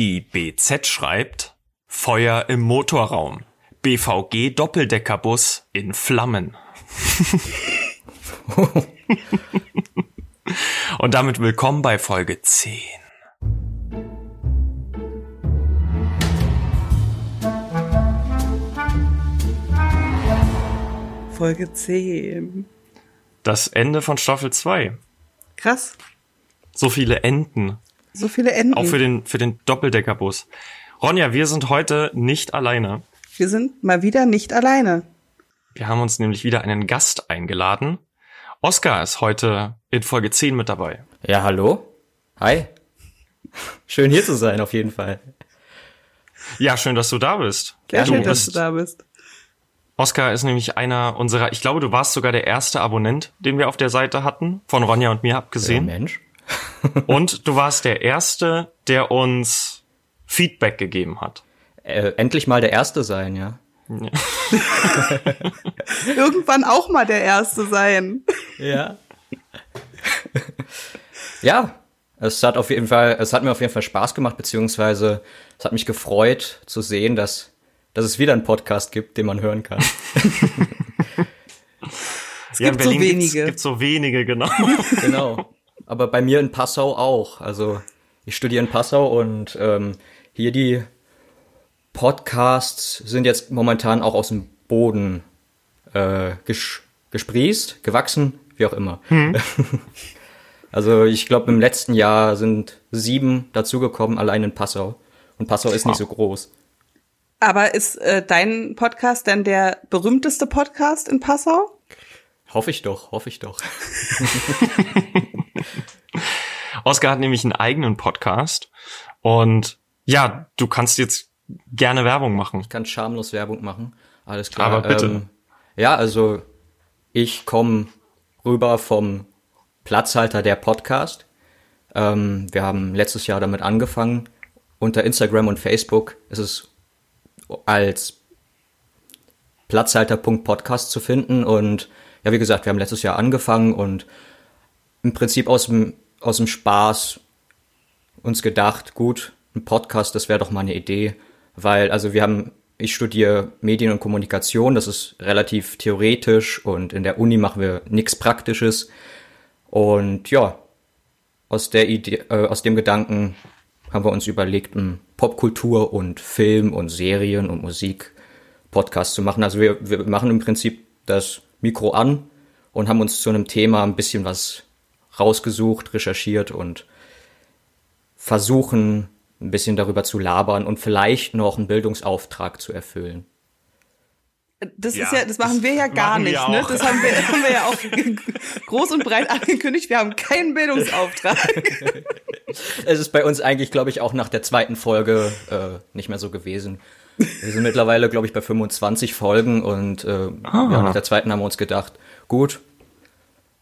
Die BZ schreibt Feuer im Motorraum. BVG Doppeldeckerbus in Flammen. Und damit willkommen bei Folge 10. Folge 10. Das Ende von Staffel 2. Krass. So viele Enden. So viele Enden. Auch für den, für den Doppeldeckerbus. Ronja, wir sind heute nicht alleine. Wir sind mal wieder nicht alleine. Wir haben uns nämlich wieder einen Gast eingeladen. Oskar ist heute in Folge 10 mit dabei. Ja, hallo. Hi. Schön hier zu sein, auf jeden Fall. Ja, schön, dass du da bist. Sehr du schön, dass du da bist. Oskar ist nämlich einer unserer, ich glaube, du warst sogar der erste Abonnent, den wir auf der Seite hatten, von Ronja und mir Ja, abgesehen. Mensch. und du warst der erste, der uns Feedback gegeben hat. Äh, endlich mal der Erste sein, ja. Irgendwann auch mal der Erste sein. Ja. ja, es hat auf jeden Fall, es hat mir auf jeden Fall Spaß gemacht, beziehungsweise es hat mich gefreut zu sehen, dass, dass es wieder einen Podcast gibt, den man hören kann. Es Ja, in gibt so Berlin gibt's- wenige. Gibt's so wenige, genau. genau. Aber bei mir in Passau auch. Also ich studiere in Passau und ähm, hier die Podcasts sind jetzt momentan auch aus dem Boden äh, ges gesprießt, gewachsen, wie auch immer. also ich glaube, im letzten Jahr sind sieben dazugekommen, allein in Passau. Und Passau ist nicht so groß. Aber ist äh, dein Podcast denn der berühmteste Podcast in Passau? Hoffe ich doch, hoffe ich doch. Oskar hat nämlich einen eigenen Podcast. Und ja, du kannst jetzt gerne Werbung machen. Ich kann schamlos Werbung machen. Alles klar. Aber bitte. Ähm, ja, also ich komme rüber vom Platzhalter der Podcast. Ähm, wir haben letztes Jahr damit angefangen. Unter Instagram und Facebook ist es als Platzhalter.podcast zu finden. Und ja, wie gesagt, wir haben letztes Jahr angefangen und im Prinzip aus dem, aus dem Spaß uns gedacht, gut, ein Podcast, das wäre doch mal eine Idee, weil, also wir haben, ich studiere Medien und Kommunikation, das ist relativ theoretisch und in der Uni machen wir nichts Praktisches. Und ja, aus der Idee, äh, aus dem Gedanken haben wir uns überlegt, einen Popkultur und Film und Serien und Musik Podcast zu machen. Also wir, wir machen im Prinzip das Mikro an und haben uns zu einem Thema ein bisschen was rausgesucht, recherchiert und versuchen ein bisschen darüber zu labern und vielleicht noch einen Bildungsauftrag zu erfüllen. Das Ja, ist ja, das machen wir ja das gar nicht, ne? Das haben wir, haben wir ja auch groß und breit angekündigt. Wir haben keinen Bildungsauftrag. Es ist bei uns eigentlich, glaube ich, auch nach der zweiten Folge äh, nicht mehr so gewesen. Wir sind mittlerweile, glaube ich, bei 25 Folgen und äh, ja, nach der zweiten haben wir uns gedacht, gut,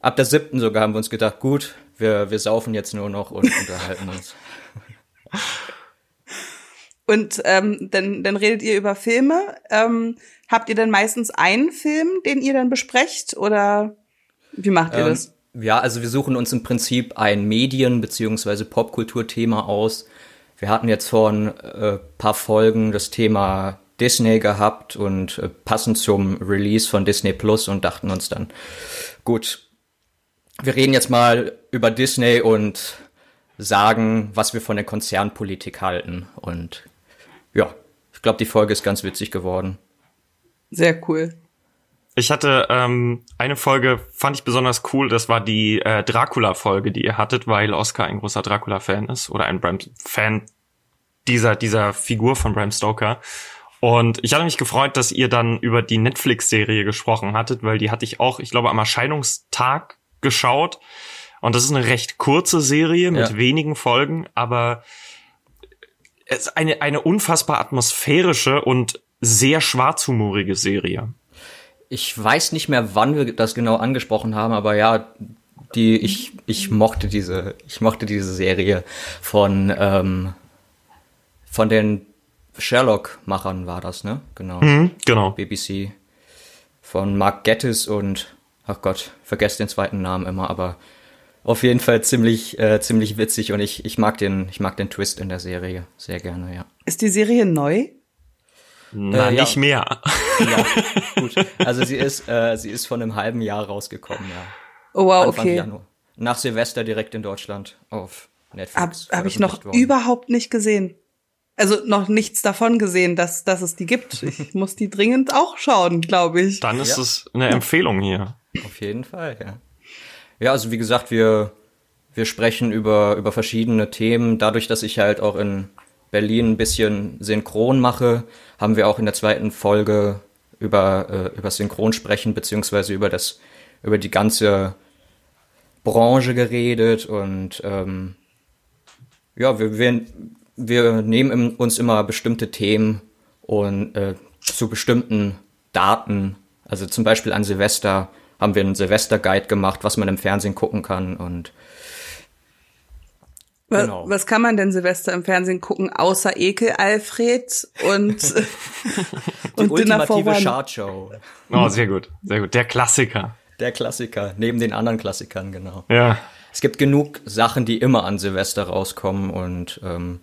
ab der siebten sogar haben wir uns gedacht, gut, wir, wir saufen jetzt nur noch und unterhalten uns. Und ähm, dann, dann redet ihr über Filme. Ähm, habt ihr denn meistens einen Film, den ihr dann besprecht? Oder wie macht ihr Ähm, das? Ja, also wir suchen uns im Prinzip ein Medien- bzw. Popkulturthema aus. Wir hatten jetzt vor ein äh, paar Folgen das Thema Disney gehabt und äh, passend zum Release von Disney Plus und dachten uns dann, gut, wir reden jetzt mal über Disney und sagen, was wir von der Konzernpolitik halten. Und ja, ich glaube, die Folge ist ganz witzig geworden. Sehr cool. Ich hatte ähm, eine Folge, fand ich besonders cool, das war die äh, Dracula-Folge, die ihr hattet, weil Oscar ein großer Dracula-Fan ist oder ein Bram Fan dieser, dieser Figur von Bram Stoker. Und ich hatte mich gefreut, dass ihr dann über die Netflix-Serie gesprochen hattet, weil die hatte ich auch, ich glaube, am Erscheinungstag geschaut. Und das ist eine recht kurze Serie mit Ja. wenigen Folgen, aber es ist eine, eine unfassbar atmosphärische und sehr schwarzhumorige Serie. Ich weiß nicht mehr, wann wir das genau angesprochen haben, aber ja, die ich ich mochte diese ich mochte diese Serie von ähm, von den Sherlock-Machern war das, ne? Genau. Mhm, genau. BBC von Mark Gettis und ach Gott, vergesst den zweiten Namen immer, aber auf jeden Fall ziemlich, äh, ziemlich witzig und ich, ich mag den, ich mag den Twist in der Serie sehr gerne, ja. Ist die Serie neu? Na, Äh, ja. nicht mehr. Ja, gut. Also sie ist, äh, sie ist von einem halben Jahr rausgekommen, ja. Oh wow, Anfang okay. Januar. Nach Silvester direkt in Deutschland auf Netflix. hab ich noch worden. überhaupt nicht gesehen. Also noch nichts davon gesehen, dass, dass es die gibt. Ich muss die dringend auch schauen, glaube ich. Dann ist Ja. es eine Empfehlung hier. Auf jeden Fall, ja. Ja, also wie gesagt, wir, wir sprechen über, über verschiedene Themen. Dadurch, dass ich halt auch in Berlin ein bisschen synchron mache, haben wir auch in der zweiten Folge über, äh, über Synchron sprechen, beziehungsweise über das, über die ganze Branche geredet und ähm, ja, wir, wir, wir nehmen uns immer bestimmte Themen und äh, zu bestimmten Daten, also zum Beispiel an Silvester haben wir einen Silvester-Guide gemacht, was man im Fernsehen gucken kann und Was, Genau. was kann man denn Silvester im Fernsehen gucken, außer Ekel Alfred und, die und Dinner for ultimative One? Chartshow. Oh, sehr gut, sehr gut. Der Klassiker. Der Klassiker, neben den anderen Klassikern, genau. Ja. Es gibt genug Sachen, die immer an Silvester rauskommen und ähm,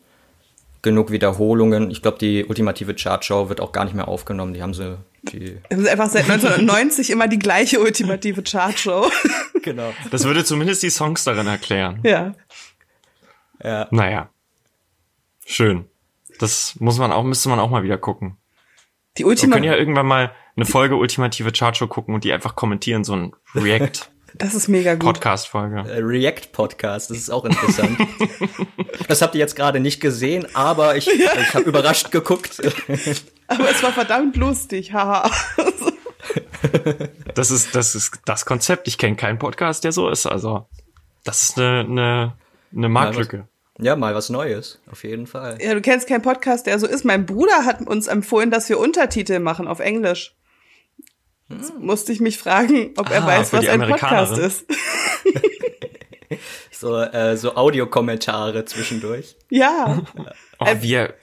genug Wiederholungen. Ich glaube, die ultimative Chartshow wird auch gar nicht mehr aufgenommen. Die haben sie, die, Das ist einfach seit 1990 immer die gleiche ultimative Chartshow. genau. Das würde zumindest die Songs darin erklären. ja. Ja, Naja. Schön. Das muss man auch, müsste man auch mal wieder gucken. Die Wir Ultima können ja irgendwann mal eine Folge Ultimative Chartshow gucken und die einfach kommentieren, so ein das ist mega gut. React-Podcast-Folge. äh, React-Podcast, das ist auch interessant. das habt ihr jetzt gerade nicht gesehen, aber ich, ich habe überrascht geguckt. Aber es war verdammt lustig, haha. Das ist, das ist das Konzept. Ich kenne keinen Podcast, der so ist. Also, das ist eine, eine, eine Marktlücke. ja, mal was Neues, auf jeden Fall. Ja, du kennst keinen Podcast, der so ist. Mein Bruder hat uns empfohlen, dass wir Untertitel machen auf Englisch. Jetzt musste ich mich fragen, ob er Ah, weiß, was ein Podcast ist. So, äh, so Audiokommentare zwischendurch. Ja. Oh, wir,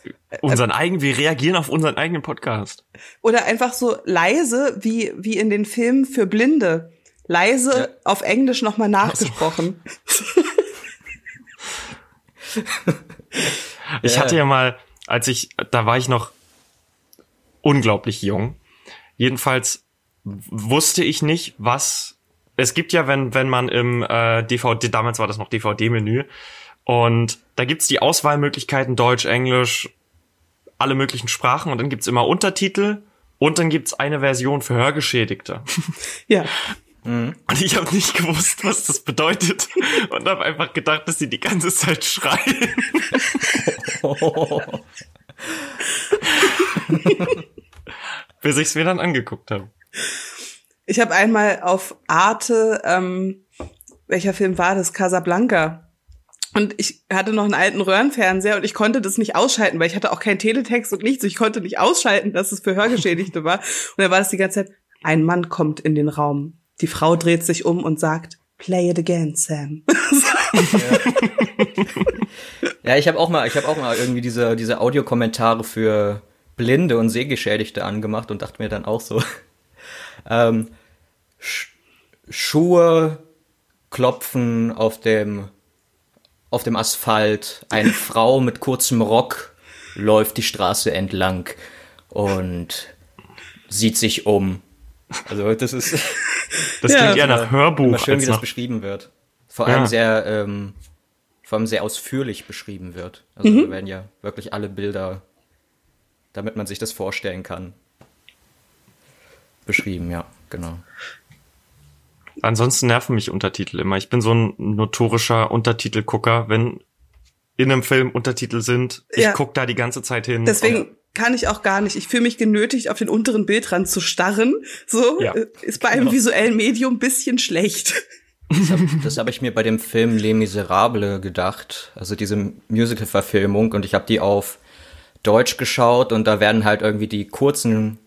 unseren eigenen, wir reagieren auf unseren eigenen Podcast. Oder einfach so leise, wie, wie in den Filmen für Blinde. Leise Ja. auf Englisch nochmal nachgesprochen. Ich Ja. hatte ja mal, als ich, da war ich noch unglaublich jung. Jedenfalls wusste ich nicht, was es gibt ja, wenn wenn man im äh, DVD damals war das noch DVD-Menü und da gibt's die Auswahlmöglichkeiten Deutsch, Englisch, alle möglichen Sprachen und dann gibt's immer Untertitel und dann gibt's eine Version für Hörgeschädigte. Ja. Und ich habe nicht gewusst, was das bedeutet und habe einfach gedacht, dass sie die ganze Zeit schreien. Bis ich's mir dann angeguckt habe. Ich habe einmal auf Arte, ähm, welcher Film war das? Casablanca. Und ich hatte noch einen alten Röhrenfernseher und ich konnte das nicht ausschalten, weil ich hatte auch keinen Teletext und nichts. Ich konnte nicht ausschalten, dass es für Hörgeschädigte war. Und dann war das die ganze Zeit, ein Mann kommt in den Raum. Die Frau dreht sich um und sagt, play it again, Sam. Ja, ich habe auch mal, ich habe auch mal irgendwie diese diese Audiokommentare für Blinde und Sehgeschädigte angemacht und dachte mir dann auch so, ähm, Sch Schuhe klopfen auf dem auf dem Asphalt. Eine Frau mit kurzem Rock läuft die Straße entlang und sieht sich um. Also das ist Das Ja, klingt eher immer- nach Hörbuch immer schön, wie das beschrieben wird. Vor Ja. allem sehr, ähm, vor allem sehr ausführlich beschrieben wird. Also da werden ja wirklich alle Bilder, damit man sich das vorstellen kann, beschrieben, ja, genau. Ansonsten nerven mich Untertitel immer. Ich bin so ein notorischer Untertitelgucker. Wenn in einem Film Untertitel sind, ich Ja. guck da die ganze Zeit hin. Deswegen kann ich auch gar nicht. Ich fühle mich genötigt, auf den unteren Bildrand zu starren. So Ja. äh, ist bei einem visuellen Medium ein bisschen schlecht. Das habe hab ich mir bei dem Film Les Miserables gedacht, also diese Musical-Verfilmung, und ich habe die auf Deutsch geschaut und da werden halt irgendwie die kurzen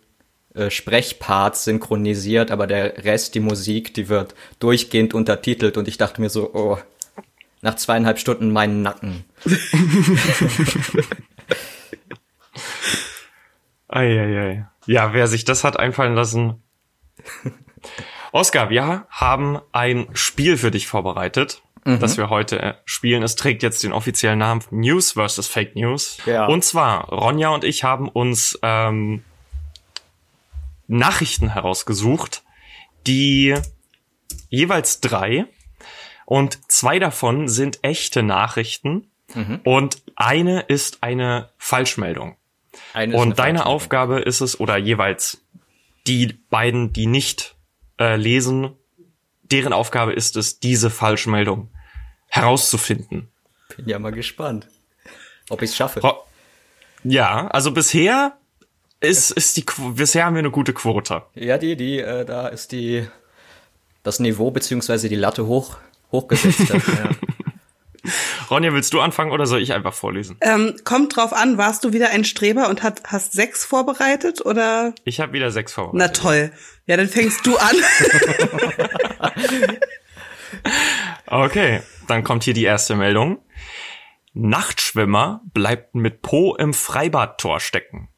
äh, Sprechparts synchronisiert, aber der Rest, die Musik, die wird durchgehend untertitelt und ich dachte mir so, oh, nach zweieinhalb Stunden meinen Nacken. Eieiei. Ja, wer sich das hat einfallen lassen. Oskar, wir haben ein Spiel für dich vorbereitet. mhm. das wir heute äh, spielen. Es trägt jetzt den offiziellen Namen News versus Fake News. Ja. Und zwar, Ronja und ich haben uns ähm, Nachrichten herausgesucht, die jeweils drei und zwei davon sind echte Nachrichten mhm. und eine ist eine Falschmeldung. Eine und deine Aufgabe ist es, oder jeweils die beiden, die nicht äh, lesen, deren Aufgabe ist es, diese Falschmeldung herauszufinden. Bin ja mal gespannt, ob ich es schaffe. Ja, also bisher ist, ist die, bisher haben wir eine gute Quote. Ja, die, die, äh, da ist die, das Niveau beziehungsweise die Latte hoch, hochgesetzt. ja. Ronja, willst du anfangen oder soll ich einfach vorlesen? Ähm, kommt drauf an, warst du wieder ein Streber und hat, hast sechs vorbereitet oder? Ich habe wieder sechs vorbereitet. Na toll. Ja, dann fängst du an. okay, dann kommt hier die erste Meldung. Nachtschwimmer bleibt mit Po im Freibadtor stecken.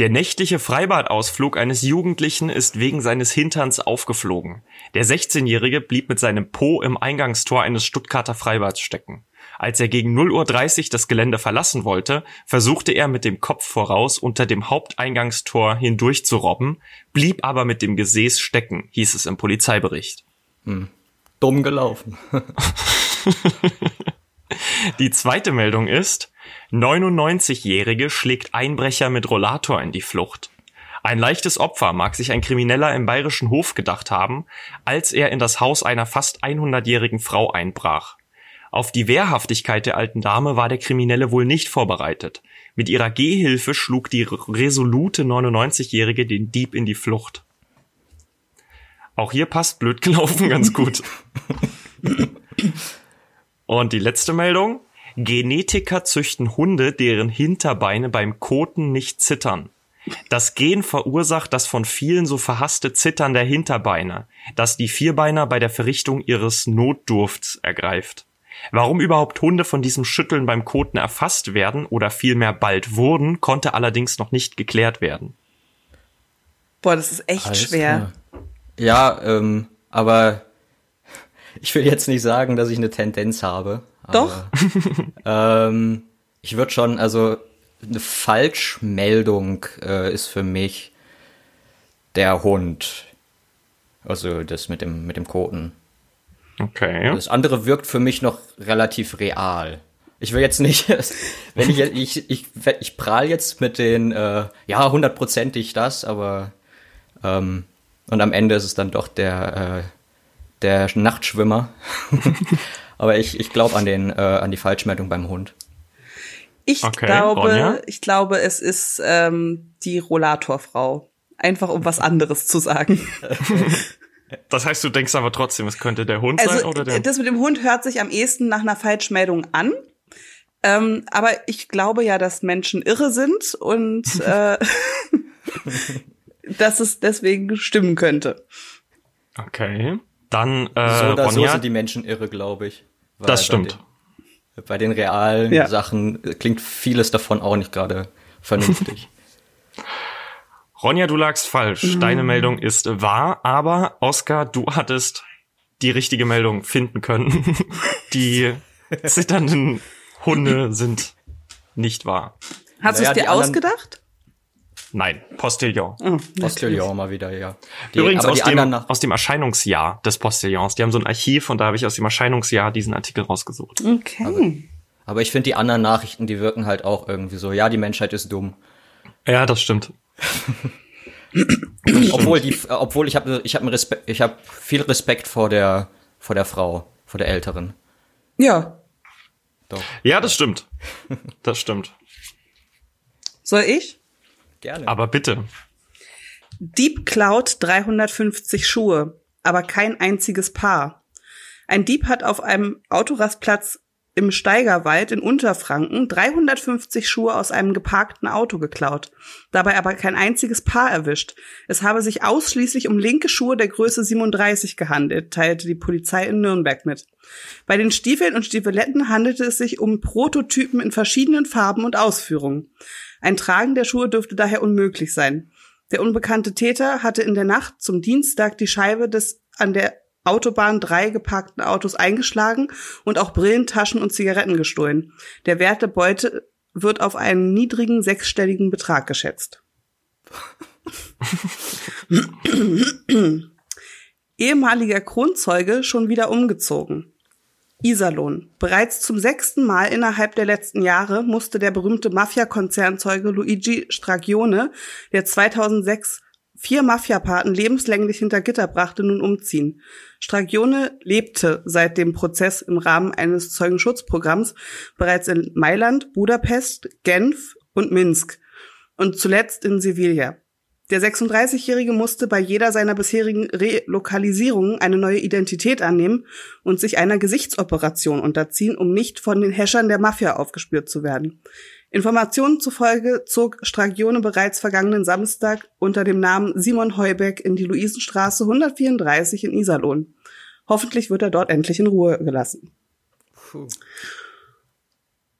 Der nächtliche Freibadausflug eines Jugendlichen ist wegen seines Hinterns aufgeflogen. Der 16-Jährige blieb mit seinem Po im Eingangstor eines Stuttgarter Freibads stecken. Als er gegen 0.30 Uhr das Gelände verlassen wollte, versuchte er mit dem Kopf voraus unter dem Haupteingangstor hindurch zu robben, blieb aber mit dem Gesäß stecken, hieß es im Polizeibericht. Hm. Dumm gelaufen. Die zweite Meldung ist, 99-Jährige schlägt Einbrecher mit Rollator in die Flucht. Ein leichtes Opfer mag sich ein Krimineller im bayerischen Hof gedacht haben, als er in das Haus einer fast 100-jährigen Frau einbrach. Auf die Wehrhaftigkeit der alten Dame war der Kriminelle wohl nicht vorbereitet. Mit ihrer Gehhilfe schlug die resolute 99-Jährige den Dieb in die Flucht. Auch hier passt blöd gelaufen ganz gut. Und die letzte Meldung. Genetiker züchten Hunde, deren Hinterbeine beim Koten nicht zittern. Das Gen verursacht das von vielen so verhasste Zittern der Hinterbeine, das die Vierbeiner bei der Verrichtung ihres Notdurfts ergreift. Warum überhaupt Hunde von diesem Schütteln beim Koten erfasst werden oder vielmehr bald wurden, konnte allerdings noch nicht geklärt werden. Boah, das ist echt Alles schwer. Klar. Ja, ähm, aber ich will jetzt nicht sagen, dass ich eine Tendenz habe. Doch. Aber, ähm, ich würde schon, also eine Falschmeldung äh, ist für mich der Hund. Also das mit dem, mit dem Koten. Okay. Das andere wirkt für mich noch relativ real. Ich will jetzt nicht, wenn ich ich ich ich prahl jetzt mit den äh, ja hundertprozentig das, aber ähm, und am Ende ist es dann doch der äh, der Nachtschwimmer. aber ich ich glaube an den äh, an die Falschmeldung beim Hund. Ich okay, glaube, Ronja? ich glaube, es ist ähm, die Rollatorfrau. Einfach um was anderes zu sagen. Das heißt, du denkst aber trotzdem, es könnte der Hund also, sein oder der? Das mit dem Hund hört sich am ehesten nach einer Falschmeldung an. Ähm, aber ich glaube ja, dass Menschen irre sind und äh, dass es deswegen stimmen könnte. Okay. Dann äh, so oder Ronja. so sind die Menschen irre, glaube ich. Das stimmt. Bei den, bei den realen ja. Sachen klingt vieles davon auch nicht gerade vernünftig. Ronja, du lagst falsch. Mhm. Deine Meldung ist wahr, aber Oskar, du hattest die richtige Meldung finden können. die zitternden Hunde sind nicht wahr. Hast naja, du es dir ausgedacht? Nein, Postillon. Oh, Postillon mal wieder, ja. Die, Übrigens aus dem, aus dem Erscheinungsjahr des Postillons. Die haben so ein Archiv und da habe ich aus dem Erscheinungsjahr diesen Artikel rausgesucht. Okay. Aber, aber ich finde die anderen Nachrichten, die wirken halt auch irgendwie so, ja, die Menschheit ist dumm. Ja, das stimmt. obwohl die, obwohl ich habe, ich habe Respekt, ich habe viel Respekt vor der, vor der Frau, vor der Älteren. Ja. Doch. Ja, das stimmt. Das stimmt. Soll ich? Gerne. Aber bitte. Dieb klaut 350 Schuhe, aber kein einziges Paar. Ein Dieb hat auf einem Autorastplatz im Steigerwald in Unterfranken 350 Schuhe aus einem geparkten Auto geklaut, dabei aber kein einziges Paar erwischt. Es habe sich ausschließlich um linke Schuhe der Größe 37 gehandelt, teilte die Polizei in Nürnberg mit. Bei den Stiefeln und Stiefeletten handelte es sich um Prototypen in verschiedenen Farben und Ausführungen. Ein Tragen der Schuhe dürfte daher unmöglich sein. Der unbekannte Täter hatte in der Nacht zum Dienstag die Scheibe des an der Autobahn drei geparkten Autos eingeschlagen und auch Brillen, Taschen und Zigaretten gestohlen. Der Wert der Beute wird auf einen niedrigen sechsstelligen Betrag geschätzt. Ehemaliger Kronzeuge schon wieder umgezogen. Iserlohn. Bereits zum sechsten Mal innerhalb der letzten Jahre musste der berühmte Mafia-Konzernzeuge Luigi Stragione, der 2006 vier Mafiapaten lebenslänglich hinter Gitter brachte, nun umziehen. Stragione lebte seit dem Prozess im Rahmen eines Zeugenschutzprogramms bereits in Mailand, Budapest, Genf und Minsk und zuletzt in Sevilla. Der 36-Jährige musste bei jeder seiner bisherigen Relokalisierungen eine neue Identität annehmen und sich einer Gesichtsoperation unterziehen, um nicht von den Häschern der Mafia aufgespürt zu werden. Informationen zufolge zog Stragione bereits vergangenen Samstag unter dem Namen Simon Heubeck in die Luisenstraße 134 in Iserlohn. Hoffentlich wird er dort endlich in Ruhe gelassen. Puh.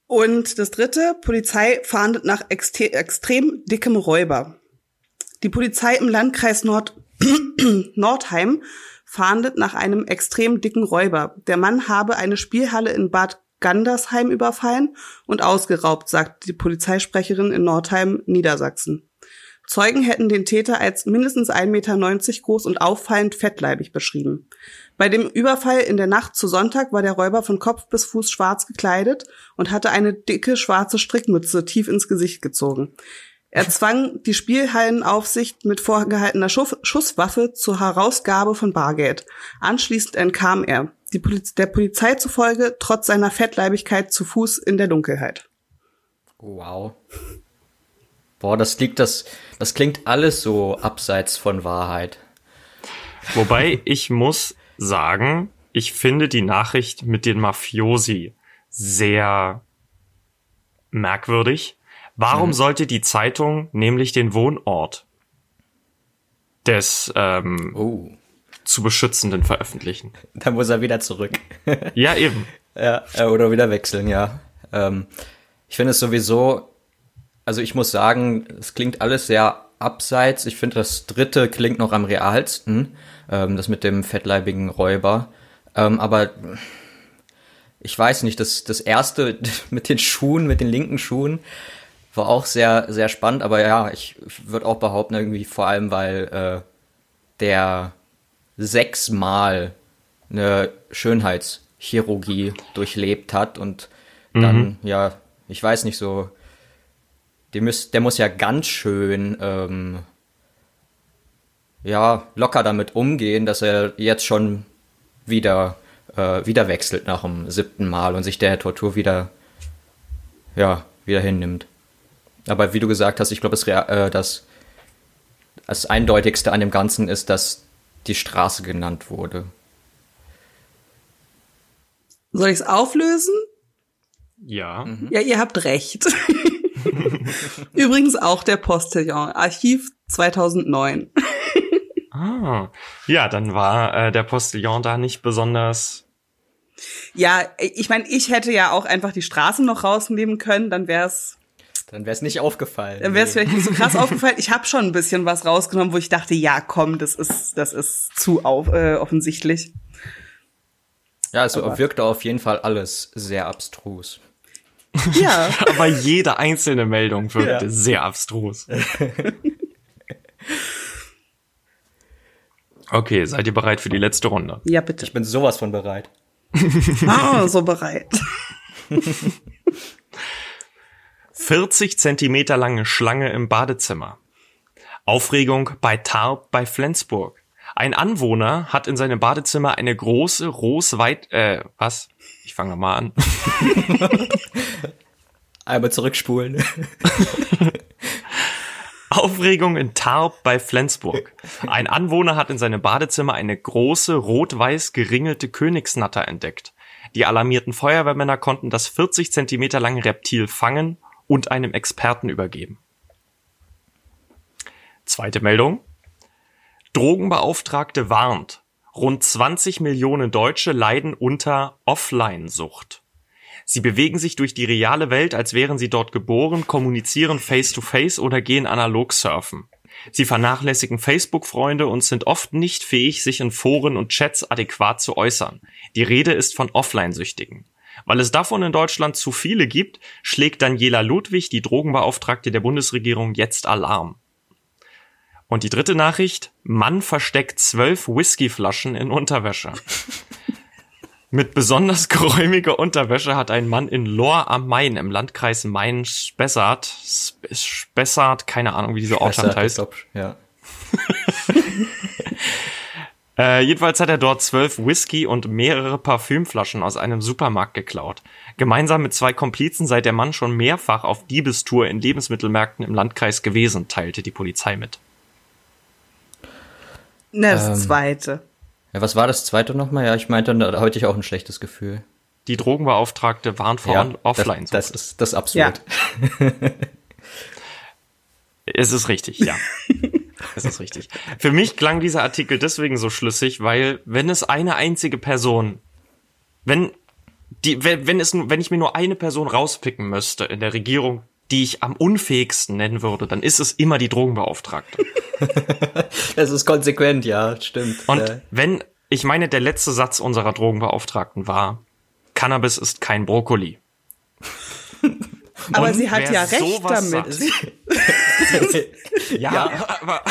Und das dritte, Polizei fahndet nach extrem dickem Räuber. Die Polizei im Landkreis Nord Nordheim fahndet nach einem extrem dicken Räuber. Der Mann habe eine Spielhalle in Bad Gandersheim überfallen und ausgeraubt, sagt die Polizeisprecherin in Nordheim, Niedersachsen. Zeugen hätten den Täter als mindestens 1,90 Meter groß und auffallend fettleibig beschrieben. Bei dem Überfall in der Nacht zu Sonntag war der Räuber von Kopf bis Fuß schwarz gekleidet und hatte eine dicke schwarze Strickmütze tief ins Gesicht gezogen. Er zwang die Spielhallenaufsicht mit vorgehaltener Schusswaffe zur Herausgabe von Bargeld. Anschließend entkam er, Poliz der Polizei zufolge, trotz seiner Fettleibigkeit zu Fuß in der Dunkelheit. Wow. Boah, das liegt das, das klingt alles so abseits von Wahrheit. Wobei ich muss sagen, ich finde die Nachricht mit den Mafiosi sehr merkwürdig Warum mhm. sollte die Zeitung nämlich den Wohnort des ähm, oh. zu Beschützenden veröffentlichen? Da muss er wieder zurück. ja, eben. Ja, äh, oder wieder wechseln, ja. Ähm, ich finde es sowieso, also ich muss sagen, es klingt alles sehr abseits. Ich finde, das dritte klingt noch am realsten, ähm, das mit dem fettleibigen Räuber. Ähm, aber ich weiß nicht, das, das erste mit den Schuhen, mit den linken Schuhen, war auch sehr, sehr spannend, aber ja, ich würde auch behaupten, irgendwie vor allem, weil äh, der sechsmal eine Schönheitschirurgie durchlebt hat und dann, mhm. ja, ich weiß nicht so, der, müß, der muss ja ganz schön ähm, ja, locker damit umgehen, dass er jetzt schon wieder, äh, wieder wechselt nach dem siebten Mal und sich der Tortur wieder, ja, wieder hinnimmt. Aber wie du gesagt hast, ich glaube, das, äh, das, das Eindeutigste an dem Ganzen ist, dass die Straße genannt wurde. Soll ich es auflösen? Ja. Mhm. Ja, ihr habt recht. Übrigens auch der Postillon, Archiv 2009. ah, ja, dann war äh, der Postillon da nicht besonders. Ja, ich meine, ich hätte ja auch einfach die Straße noch rausnehmen können, dann wäre es dann wäre es nicht aufgefallen. Dann wäre es nee. vielleicht nicht so krass aufgefallen. Ich habe schon ein bisschen was rausgenommen, wo ich dachte, ja, komm, das ist, das ist zu auf, äh, offensichtlich. Ja, also Aber. wirkte auf jeden Fall alles sehr abstrus. Ja. Aber jede einzelne Meldung wirkte ja. sehr abstrus. Okay, seid ihr bereit für die letzte Runde? Ja, bitte. Ich bin sowas von bereit. ah, so bereit. 40 Zentimeter lange Schlange im Badezimmer. Aufregung bei Tarp bei Flensburg. Ein Anwohner hat in seinem Badezimmer eine große, rosweit, äh, was? Ich fange mal an. Einmal zurückspulen. Aufregung in Tarp bei Flensburg. Ein Anwohner hat in seinem Badezimmer eine große, rot-weiß geringelte Königsnatter entdeckt. Die alarmierten Feuerwehrmänner konnten das 40 Zentimeter lange Reptil fangen und einem Experten übergeben. Zweite Meldung. Drogenbeauftragte warnt. Rund 20 Millionen Deutsche leiden unter Offline-Sucht. Sie bewegen sich durch die reale Welt, als wären sie dort geboren, kommunizieren face-to-face -face oder gehen analog surfen. Sie vernachlässigen Facebook-Freunde und sind oft nicht fähig, sich in Foren und Chats adäquat zu äußern. Die Rede ist von Offline-Süchtigen. Weil es davon in Deutschland zu viele gibt, schlägt Daniela Ludwig, die Drogenbeauftragte der Bundesregierung, jetzt Alarm. Und die dritte Nachricht, Mann versteckt zwölf Whiskyflaschen in Unterwäsche. Mit besonders geräumiger Unterwäsche hat ein Mann in Lohr am Main im Landkreis Main-Spessart, Spessart, keine Ahnung, wie diese Ortschaft heißt. Top, ja. äh, jedenfalls hat er dort zwölf Whisky und mehrere Parfümflaschen aus einem Supermarkt geklaut. Gemeinsam mit zwei Komplizen sei der Mann schon mehrfach auf Diebestour in Lebensmittelmärkten im Landkreis gewesen, teilte die Polizei mit. Das ähm, zweite. Ja, was war das zweite nochmal? Ja, ich meinte, da hatte ich auch ein schlechtes Gefühl. Die Drogenbeauftragte warnt vor ja, offline. Das, das ist das ist absurd. Ja. es ist richtig, ja. es ist richtig. Für mich klang dieser Artikel deswegen so schlüssig, weil wenn es eine einzige Person, wenn die, wenn, wenn es, wenn ich mir nur eine Person rauspicken müsste in der Regierung, die ich am unfähigsten nennen würde, dann ist es immer die Drogenbeauftragte. das ist konsequent, ja, stimmt. Und äh. wenn, ich meine, der letzte Satz unserer Drogenbeauftragten war, Cannabis ist kein Brokkoli. Aber Und sie hat ja recht damit. ja, ja, aber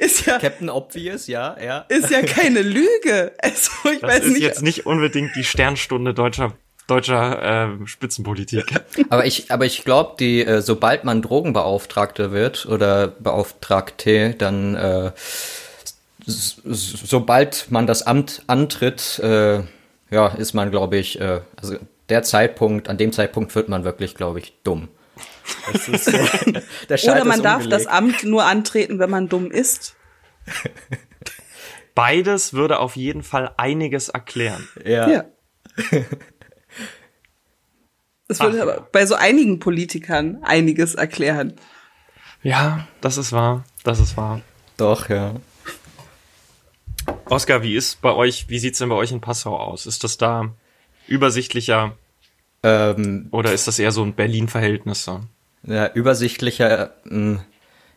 ist ja, Captain Obvious, ja, ja. Ist ja keine Lüge. Also, ich das weiß ist nicht. jetzt nicht unbedingt die Sternstunde deutscher deutscher äh, Spitzenpolitik. Aber ich, aber ich glaube, die, äh, sobald man Drogenbeauftragte wird oder Beauftragte, dann äh, sobald man das Amt antritt, äh, ja, ist man, glaube ich, äh, also der Zeitpunkt, an dem Zeitpunkt wird man wirklich, glaube ich, dumm. So, Oder man darf das Amt nur antreten, wenn man dumm ist. Beides würde auf jeden Fall einiges erklären. Ja. ja. Das würde aber bei so einigen Politikern einiges erklären. Ja, das ist wahr. Das ist wahr. Doch, ja. Oskar, wie ist bei euch, wie sieht's denn bei euch in Passau aus? Ist das da übersichtlicher? Ähm, oder ist das eher so ein Berlin-Verhältnis? So? Ja, übersichtlicher, hm,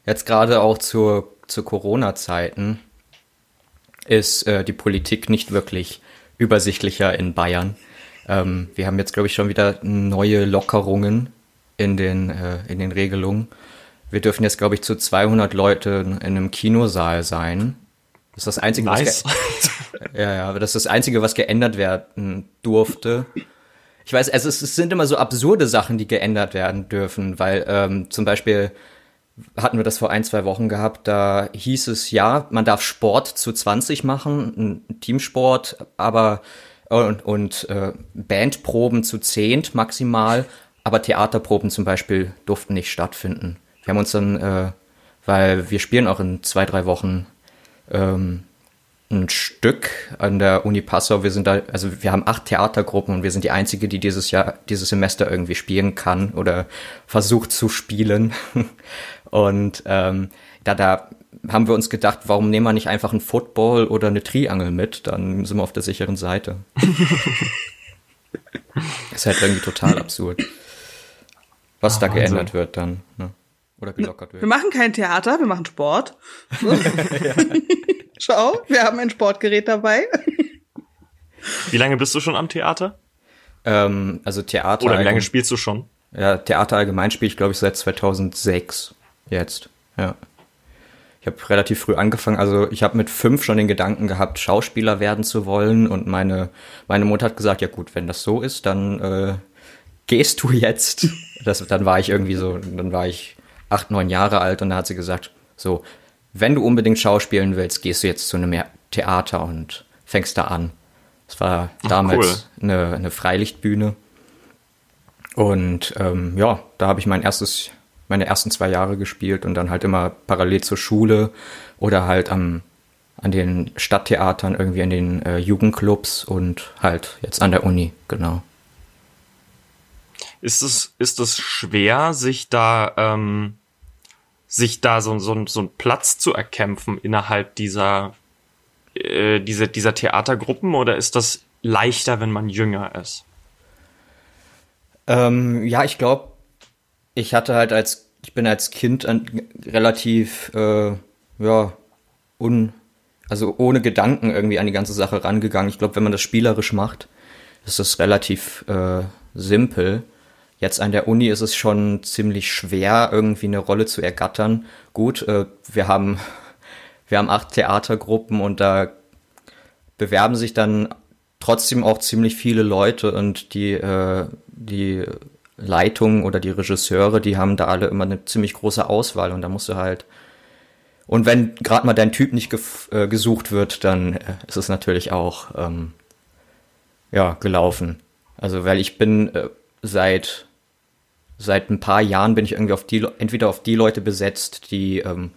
jetzt gerade auch zu, zu Corona-Zeiten ist äh, die Politik nicht wirklich übersichtlicher in Bayern. Ähm, wir haben jetzt, glaube ich, schon wieder neue Lockerungen in den, äh, in den Regelungen. Wir dürfen jetzt, glaube ich, zu 200 Leuten in einem Kinosaal sein. Das ist das Einzige, nice. was ja, ja, das ist das Einzige, was geändert werden durfte. Ich weiß, also es, es sind immer so absurde Sachen, die geändert werden dürfen, weil ähm, zum Beispiel hatten wir das vor ein, zwei Wochen gehabt, da hieß es, ja, man darf Sport zu 20 machen, ein Teamsport, aber und, und äh, Bandproben zu zehnt maximal, aber Theaterproben zum Beispiel durften nicht stattfinden. Wir haben uns dann, äh, weil wir spielen auch in zwei, drei Wochen ähm, ein Stück an der Uni Passau. Wir sind da, also wir haben acht Theatergruppen und wir sind die einzige, die dieses Jahr, dieses Semester irgendwie spielen kann oder versucht zu spielen. und ähm, da, da haben wir uns gedacht, warum nehmen wir nicht einfach einen Football oder eine Triangel mit? Dann sind wir auf der sicheren Seite. ist halt irgendwie total absurd. Was oh, da Wahnsinn. geändert wird dann. Ne? Oder gelockert wird. Wir machen kein Theater, wir machen Sport. Schau, wir haben ein Sportgerät dabei. Wie lange bist du schon am Theater? Ähm, also Theater. Oder wie lange spielst du schon? Ja, Theater allgemein spiele ich, glaube ich, seit 2006 jetzt. Ja ich habe relativ früh angefangen. Also ich habe mit fünf schon den Gedanken gehabt, Schauspieler werden zu wollen. Und meine, meine Mutter hat gesagt, ja gut, wenn das so ist, dann äh, gehst du jetzt. Das, dann war ich irgendwie so, dann war ich acht, neun Jahre alt und da hat sie gesagt, so, wenn du unbedingt schauspielen willst, gehst du jetzt zu einem Theater und fängst da an. Das war damals cool. eine, eine Freilichtbühne. Und ähm, ja, da habe ich mein erstes meine ersten zwei Jahre gespielt und dann halt immer parallel zur Schule oder halt am, an den Stadttheatern, irgendwie in den äh, Jugendclubs und halt jetzt an der Uni, genau. Ist es, ist es schwer, sich da, ähm, sich da so, so, so einen Platz zu erkämpfen innerhalb dieser, äh, dieser, dieser Theatergruppen oder ist das leichter, wenn man jünger ist? Ähm, ja, ich glaube, ich hatte halt als ich bin als Kind an, relativ, äh, ja, un, also ohne Gedanken irgendwie an die ganze Sache rangegangen. Ich glaube, wenn man das spielerisch macht, ist das relativ äh, simpel. Jetzt an der Uni ist es schon ziemlich schwer, irgendwie eine Rolle zu ergattern. Gut, äh, wir haben wir haben acht Theatergruppen und da bewerben sich dann trotzdem auch ziemlich viele Leute und die äh, die Leitung oder die Regisseure, die haben da alle immer eine ziemlich große Auswahl und da musst du halt und wenn gerade mal dein Typ nicht äh, gesucht wird, dann äh, ist es natürlich auch ähm, ja gelaufen. Also weil ich bin äh, seit seit ein paar Jahren bin ich irgendwie auf die entweder auf die Leute besetzt, die ähm,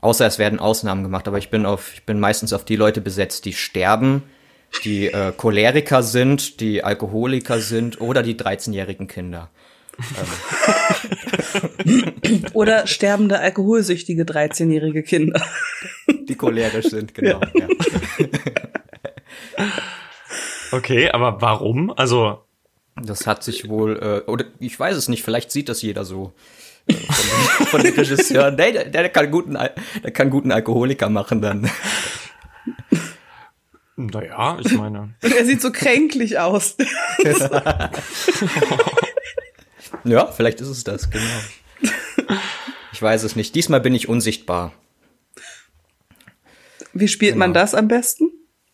außer es werden Ausnahmen gemacht, aber ich bin auf ich bin meistens auf die Leute besetzt, die sterben, die äh, Choleriker sind, die Alkoholiker sind oder die 13-jährigen Kinder. Oder sterbende alkoholsüchtige 13-jährige Kinder. Die cholerisch sind, genau. Ja. Ja. Okay, aber warum? Also das hat sich wohl, äh, oder ich weiß es nicht, vielleicht sieht das jeder so. Äh, von, von den Regisseuren. Nee, der, der, kann guten, der kann guten Alkoholiker machen dann. Naja, ich meine. er sieht so kränklich aus. ja, vielleicht ist es das, genau. Ich weiß es nicht. Diesmal bin ich unsichtbar. Wie spielt genau. man das am besten?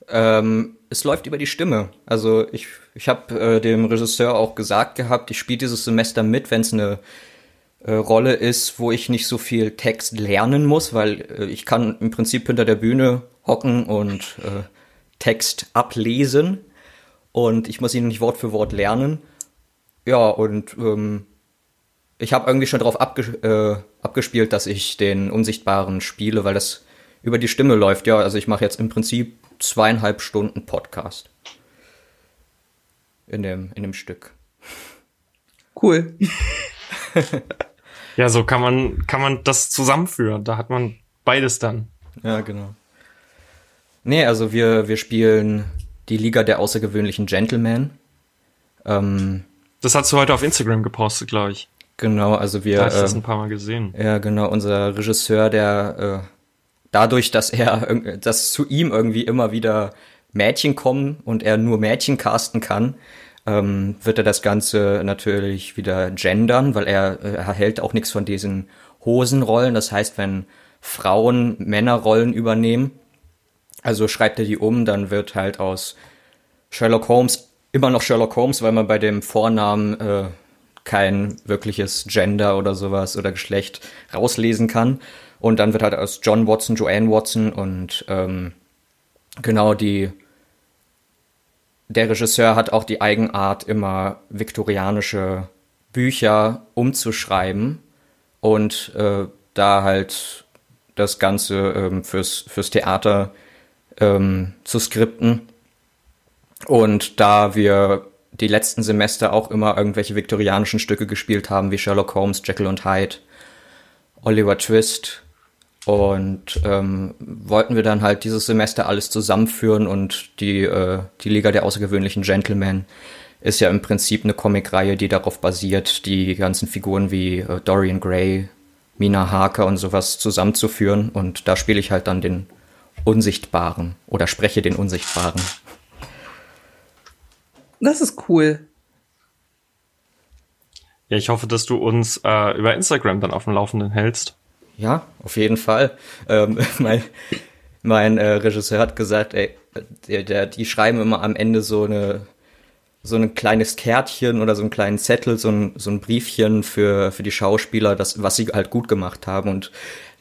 Ähm, es läuft über die Stimme. Also ich, ich habe äh, dem Regisseur auch gesagt gehabt, ich spiele dieses Semester mit, wenn es eine äh, Rolle ist, wo ich nicht so viel Text lernen muss, weil äh, ich kann im Prinzip hinter der Bühne hocken und äh, Text ablesen und ich muss ihn nicht Wort für Wort lernen. Ja, und ähm, ich habe irgendwie schon darauf abge äh, abgespielt, dass ich den Unsichtbaren spiele, weil das über die Stimme läuft. Ja, also ich mache jetzt im Prinzip zweieinhalb Stunden Podcast. In dem, in dem Stück. Cool. ja, so kann man, kann man das zusammenführen. Da hat man beides dann. Ja, genau. Nee, also wir, wir spielen die Liga der außergewöhnlichen Gentlemen. Ähm, das hast du heute auf Instagram gepostet, glaube ich. Genau, also wir. Da hast äh, das ein paar Mal gesehen. Ja, genau, unser Regisseur, der äh, dadurch, dass er, dass zu ihm irgendwie immer wieder Mädchen kommen und er nur Mädchen casten kann, ähm, wird er das Ganze natürlich wieder gendern, weil er, er hält auch nichts von diesen Hosenrollen. Das heißt, wenn Frauen Männerrollen übernehmen, also schreibt er die um, dann wird halt aus Sherlock Holmes immer noch Sherlock Holmes, weil man bei dem Vornamen äh, kein wirkliches Gender oder sowas oder Geschlecht rauslesen kann. Und dann wird halt aus John Watson Joanne Watson und ähm, genau die der Regisseur hat auch die Eigenart, immer viktorianische Bücher umzuschreiben und äh, da halt das Ganze ähm, fürs, fürs Theater ähm, zu skripten. Und da wir die letzten Semester auch immer irgendwelche viktorianischen Stücke gespielt haben, wie Sherlock Holmes, Jekyll und Hyde, Oliver Twist, und ähm, wollten wir dann halt dieses Semester alles zusammenführen und die, äh, die Liga der außergewöhnlichen Gentlemen ist ja im Prinzip eine Comicreihe, die darauf basiert, die ganzen Figuren wie äh, Dorian Gray, Mina Harker und sowas zusammenzuführen. Und da spiele ich halt dann den Unsichtbaren oder spreche den Unsichtbaren. Das ist cool. Ja, ich hoffe, dass du uns äh, über Instagram dann auf dem Laufenden hältst. Ja, auf jeden Fall. Ähm, mein mein äh, Regisseur hat gesagt, ey, der, der, die schreiben immer am Ende so eine so ein kleines Kärtchen oder so einen kleinen Zettel, so ein, so ein Briefchen für, für die Schauspieler, das, was sie halt gut gemacht haben. Und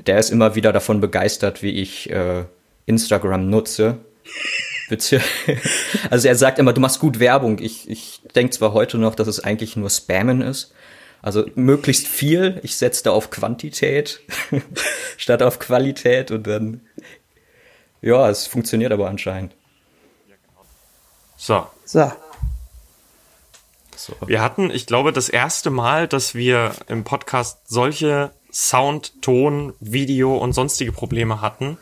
der ist immer wieder davon begeistert, wie ich äh, Instagram nutze. also er sagt immer, du machst gut Werbung. Ich, ich denke zwar heute noch, dass es eigentlich nur Spammen ist. Also möglichst viel. Ich setze da auf Quantität statt auf Qualität und dann, ja, es funktioniert aber anscheinend. So. So. so. Wir hatten, ich glaube, das erste Mal, dass wir im Podcast solche Sound, Ton, Video und sonstige Probleme hatten,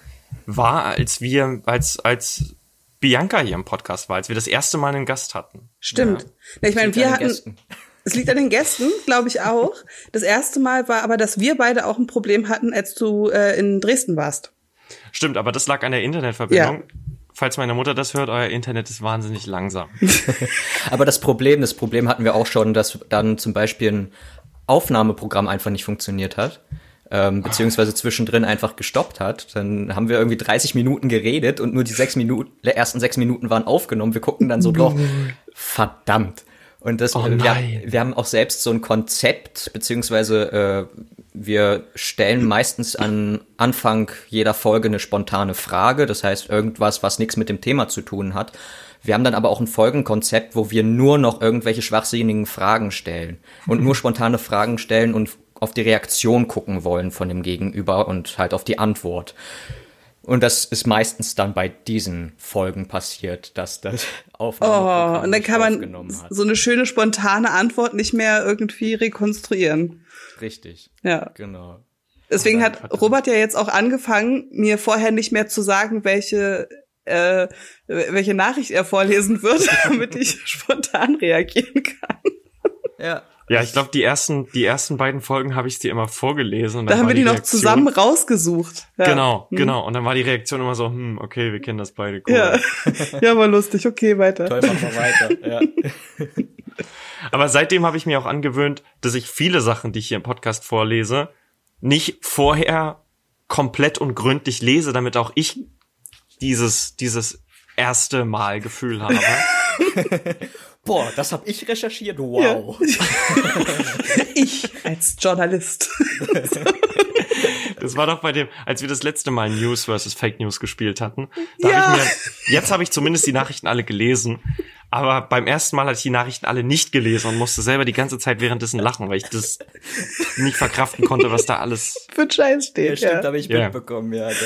war, als wir, als, als Bianca hier im Podcast war, als wir das erste Mal einen Gast hatten. Stimmt. Ja. Ich meine, wir hatten, Es liegt an den Gästen, glaube ich auch. Das erste Mal war aber, dass wir beide auch ein Problem hatten, als du äh, in Dresden warst. Stimmt, aber das lag an der Internetverbindung. Ja. Falls meine Mutter das hört, euer Internet ist wahnsinnig langsam. aber das Problem, das Problem hatten wir auch schon, dass dann zum Beispiel ein Aufnahmeprogramm einfach nicht funktioniert hat ähm, beziehungsweise zwischendrin einfach gestoppt hat. Dann haben wir irgendwie 30 Minuten geredet und nur die sechs Minuten, die ersten sechs Minuten waren aufgenommen. Wir gucken dann so drauf, verdammt. Und das, oh wir, wir, haben auch selbst so ein Konzept, beziehungsweise äh, wir stellen meistens an Anfang jeder Folge eine spontane Frage, das heißt irgendwas, was nichts mit dem Thema zu tun hat. Wir haben dann aber auch ein Folgenkonzept, wo wir nur noch irgendwelche schwachsinnigen Fragen stellen und nur spontane Fragen stellen und auf die Reaktion gucken wollen von dem Gegenüber und halt auf die Antwort. Und das ist meistens dann bei diesen Folgen passiert, dass das Aufnahme Oh, und dann kann man so eine schöne spontane Antwort nicht mehr irgendwie rekonstruieren. Richtig. Ja. Genau. Deswegen hat Robert ja jetzt auch angefangen, mir vorher nicht mehr zu sagen, welche äh, welche Nachricht er vorlesen wird, damit ich spontan reagieren kann. Ja. Ja, ich glaube, die ersten, die ersten beiden Folgen habe ich dir immer vorgelesen. da haben wir die, die noch zusammen rausgesucht. Ja. Genau, hm. genau. Und dann war die Reaktion immer so, hm, okay, wir kennen das beide. Cool. Ja. ja, war lustig. Okay, weiter. Toll, machen wir weiter. Ja. Aber seitdem habe ich mir auch angewöhnt, dass ich viele Sachen, die ich hier im Podcast vorlese, nicht vorher komplett und gründlich lese, damit auch ich dieses, dieses erste Mal Gefühl habe. Boah, das habe ich recherchiert. Wow. Ja. ich als Journalist. Das war doch bei dem, als wir das letzte Mal News versus Fake News gespielt hatten. Da ja. hab ich mir, jetzt habe ich zumindest die Nachrichten alle gelesen. Aber beim ersten Mal hatte ich die Nachrichten alle nicht gelesen und musste selber die ganze Zeit währenddessen lachen, weil ich das nicht verkraften konnte, was da alles für Scheiß steht. Ja, stimmt, ja. habe ich ja. mitbekommen, ja.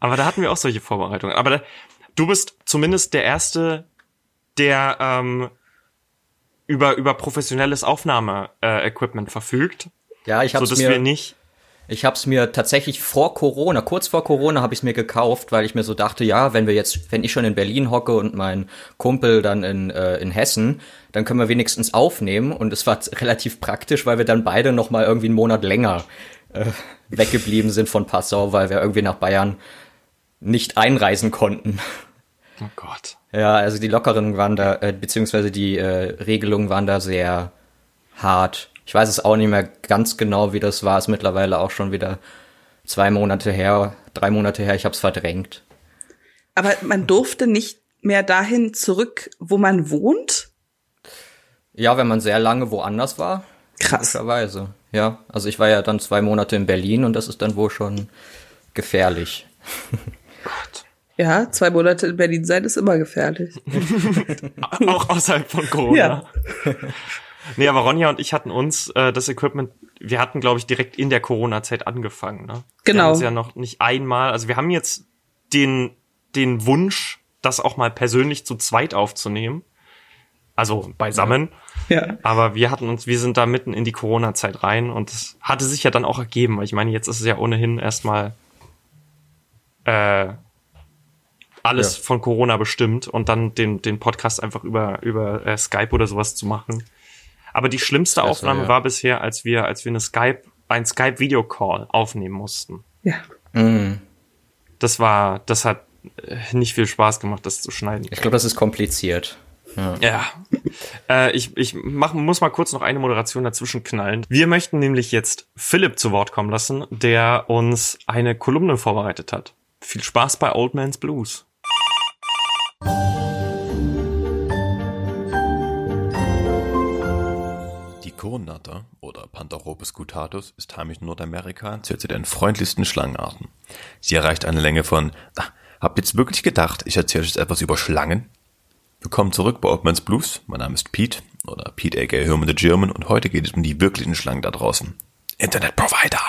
Aber da hatten wir auch solche Vorbereitungen. Aber da, du bist zumindest der Erste, der ähm, über, über professionelles Aufnahmeequipment äh, verfügt. Ja, ich habe es mir wir nicht. Ich habe es mir tatsächlich vor Corona, kurz vor Corona habe ich mir gekauft, weil ich mir so dachte, ja, wenn wir jetzt, wenn ich schon in Berlin hocke und mein Kumpel dann in, äh, in Hessen, dann können wir wenigstens aufnehmen und es war relativ praktisch, weil wir dann beide noch mal irgendwie einen Monat länger äh, weggeblieben sind von Passau, weil wir irgendwie nach Bayern nicht einreisen konnten. Oh Gott. Ja, also die Lockerungen waren da, äh, beziehungsweise die äh, Regelungen waren da sehr hart. Ich weiß es auch nicht mehr ganz genau, wie das war. Es ist mittlerweile auch schon wieder zwei Monate her, drei Monate her. Ich habe es verdrängt. Aber man durfte nicht mehr dahin zurück, wo man wohnt? Ja, wenn man sehr lange woanders war. Krass. Ja, also ich war ja dann zwei Monate in Berlin und das ist dann wohl schon gefährlich. Ja, zwei Monate in Berlin sein ist immer gefährlich. Auch außerhalb von Corona. Ja. Nee, aber Ronja und ich hatten uns äh, das Equipment, wir hatten, glaube ich, direkt in der Corona-Zeit angefangen. Ne? Genau. Wir haben uns ja noch nicht einmal, also wir haben jetzt den, den Wunsch, das auch mal persönlich zu zweit aufzunehmen. Also beisammen. Ja. Aber wir hatten uns, wir sind da mitten in die Corona-Zeit rein und es hatte sich ja dann auch ergeben, weil ich meine, jetzt ist es ja ohnehin erstmal äh, alles ja. von Corona bestimmt und dann den, den Podcast einfach über, über äh, Skype oder sowas zu machen. Aber die schlimmste Besser, Aufnahme ja. war bisher, als wir, als wir eine Skype, ein Skype Video Call aufnehmen mussten. Ja. Mhm. Das war, das hat äh, nicht viel Spaß gemacht, das zu schneiden. Ich glaube, das ist kompliziert. Ja. ja. Äh, ich ich mach, muss mal kurz noch eine Moderation dazwischen knallen. Wir möchten nämlich jetzt Philipp zu Wort kommen lassen, der uns eine Kolumne vorbereitet hat. Viel Spaß bei Old Man's Blues. Die Kronnatter oder Pantheropus cutatus ist heimisch in Nordamerika und zählt zu den freundlichsten Schlangenarten. Sie erreicht eine Länge von, ach, habt ihr jetzt wirklich gedacht, ich erzähle euch jetzt etwas über Schlangen? Willkommen zurück bei Oldman's Blues. Mein Name ist Pete oder Pete aka Herman the German und heute geht es um die wirklichen Schlangen da draußen. Internet Provider!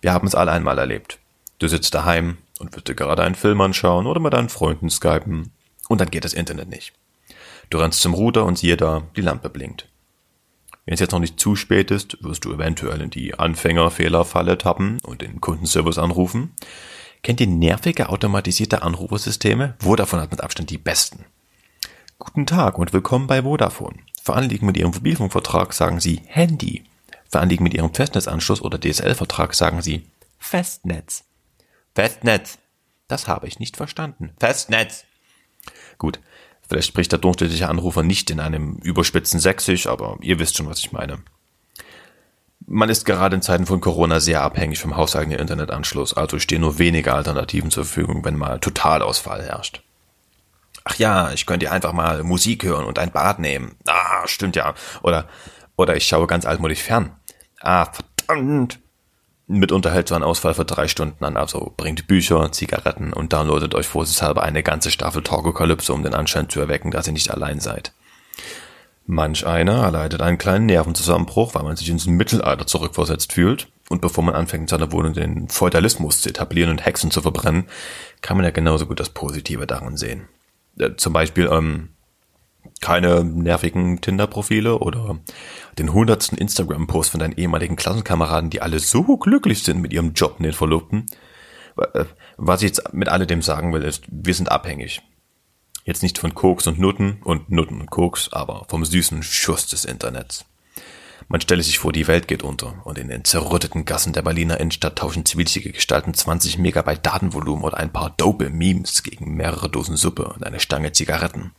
Wir haben es alle einmal erlebt. Du sitzt daheim und willst dir gerade einen Film anschauen oder mit deinen Freunden skypen und dann geht das Internet nicht. Du rennst zum Router und siehe da, die Lampe blinkt. Wenn es jetzt noch nicht zu spät ist, wirst du eventuell in die Anfängerfehlerfalle tappen und den Kundenservice anrufen. Kennt ihr nervige automatisierte Anrufersysteme? Vodafone hat mit Abstand die besten. Guten Tag und willkommen bei Vodafone. Für Anliegen mit Ihrem Mobilfunkvertrag sagen Sie Handy. Für Anliegen mit Ihrem Festnetzanschluss oder DSL-Vertrag sagen Sie Festnetz. Festnetz. Das habe ich nicht verstanden. Festnetz. Gut, vielleicht spricht der durchschnittliche Anrufer nicht in einem überspitzen Sächsisch, aber ihr wisst schon, was ich meine. Man ist gerade in Zeiten von Corona sehr abhängig vom hauseigenen Internetanschluss, also stehen nur wenige Alternativen zur Verfügung, wenn mal Totalausfall herrscht. Ach ja, ich könnte einfach mal Musik hören und ein Bad nehmen. Ah, stimmt ja. Oder, oder ich schaue ganz altmodisch fern. Ah, verdammt. Mitunter hält so ein Ausfall für drei Stunden an, also bringt Bücher, Zigaretten und downloadet euch vorsichtshalber eine ganze Staffel Torgokalypse, um den Anschein zu erwecken, dass ihr nicht allein seid. Manch einer erleidet einen kleinen Nervenzusammenbruch, weil man sich ins Mittelalter zurückversetzt fühlt. Und bevor man anfängt, in seiner Wohnung den Feudalismus zu etablieren und Hexen zu verbrennen, kann man ja genauso gut das Positive daran sehen. Äh, zum Beispiel ähm, keine nervigen Tinder-Profile oder den hundertsten Instagram-Post von deinen ehemaligen Klassenkameraden, die alle so glücklich sind mit ihrem Job und den Verlobten. Äh, was ich jetzt mit alledem sagen will, ist, wir sind abhängig. Jetzt nicht von Koks und Nutten und Nutten und Koks, aber vom süßen Schuss des Internets. Man stelle sich vor, die Welt geht unter und in den zerrütteten Gassen der Berliner Innenstadt tauschen zivilisierte Gestalten 20 Megabyte Datenvolumen oder ein paar dope Memes gegen mehrere Dosen Suppe und eine Stange Zigaretten.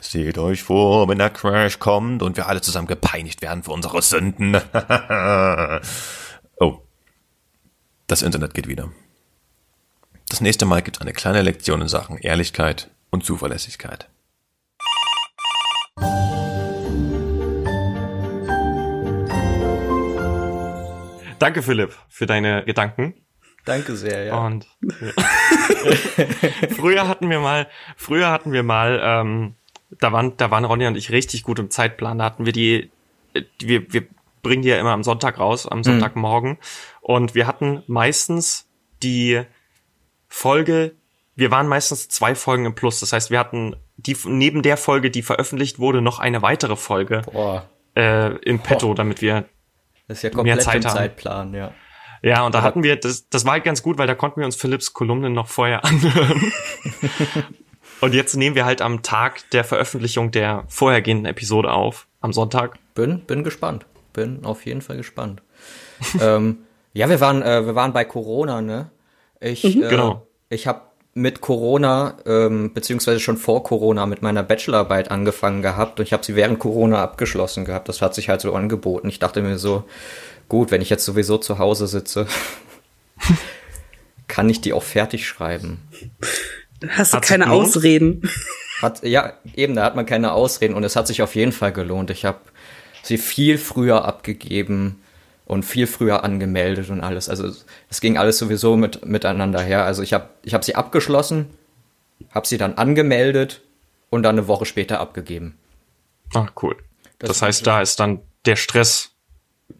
Seht euch vor, wenn der Crash kommt und wir alle zusammen gepeinigt werden für unsere Sünden. oh. Das Internet geht wieder. Das nächste Mal gibt es eine kleine Lektion in Sachen Ehrlichkeit und Zuverlässigkeit. Danke, Philipp, für deine Gedanken. Danke sehr, ja. Und früher hatten wir mal, früher hatten wir mal, ähm, da waren, da waren Ronja und ich richtig gut im Zeitplan. Da hatten wir die, wir, wir bringen die ja immer am Sonntag raus, am Sonntagmorgen. Und wir hatten meistens die Folge, wir waren meistens zwei Folgen im Plus. Das heißt, wir hatten die neben der Folge, die veröffentlicht wurde, noch eine weitere Folge Boah, äh, im Petto, damit wir das ist ja komplett Zeit im haben. Zeitplan, ja. Ja, und da hatten wir, das, das war halt ganz gut, weil da konnten wir uns Philipps Kolumnen noch vorher anhören. und jetzt nehmen wir halt am Tag der Veröffentlichung der vorhergehenden Episode auf, am Sonntag. Bin, bin gespannt. Bin auf jeden Fall gespannt. ähm, ja, wir waren, äh, wir waren bei Corona, ne? Ich, äh, Genau. ich habe mit Corona, ähm, beziehungsweise schon vor Corona mit meiner Bachelorarbeit angefangen gehabt und ich habe sie während Corona abgeschlossen gehabt. Das hat sich halt so angeboten. Ich dachte mir so, gut, wenn ich jetzt sowieso zu Hause sitze, kann ich die auch fertig schreiben. Hast du Hat keine? Ausreden. Hat, ja, eben, da hat man keine Ausreden und es hat sich auf jeden Fall gelohnt. Ich habe sie viel früher abgegeben und viel früher angemeldet und alles. Also es- ging alles sowieso mit, miteinander her. Also ich habe ich hab sie abgeschlossen, habe sie dann angemeldet und dann eine Woche später abgegeben. Ah, cool. Das Das, heißt, da ist dann der Stress.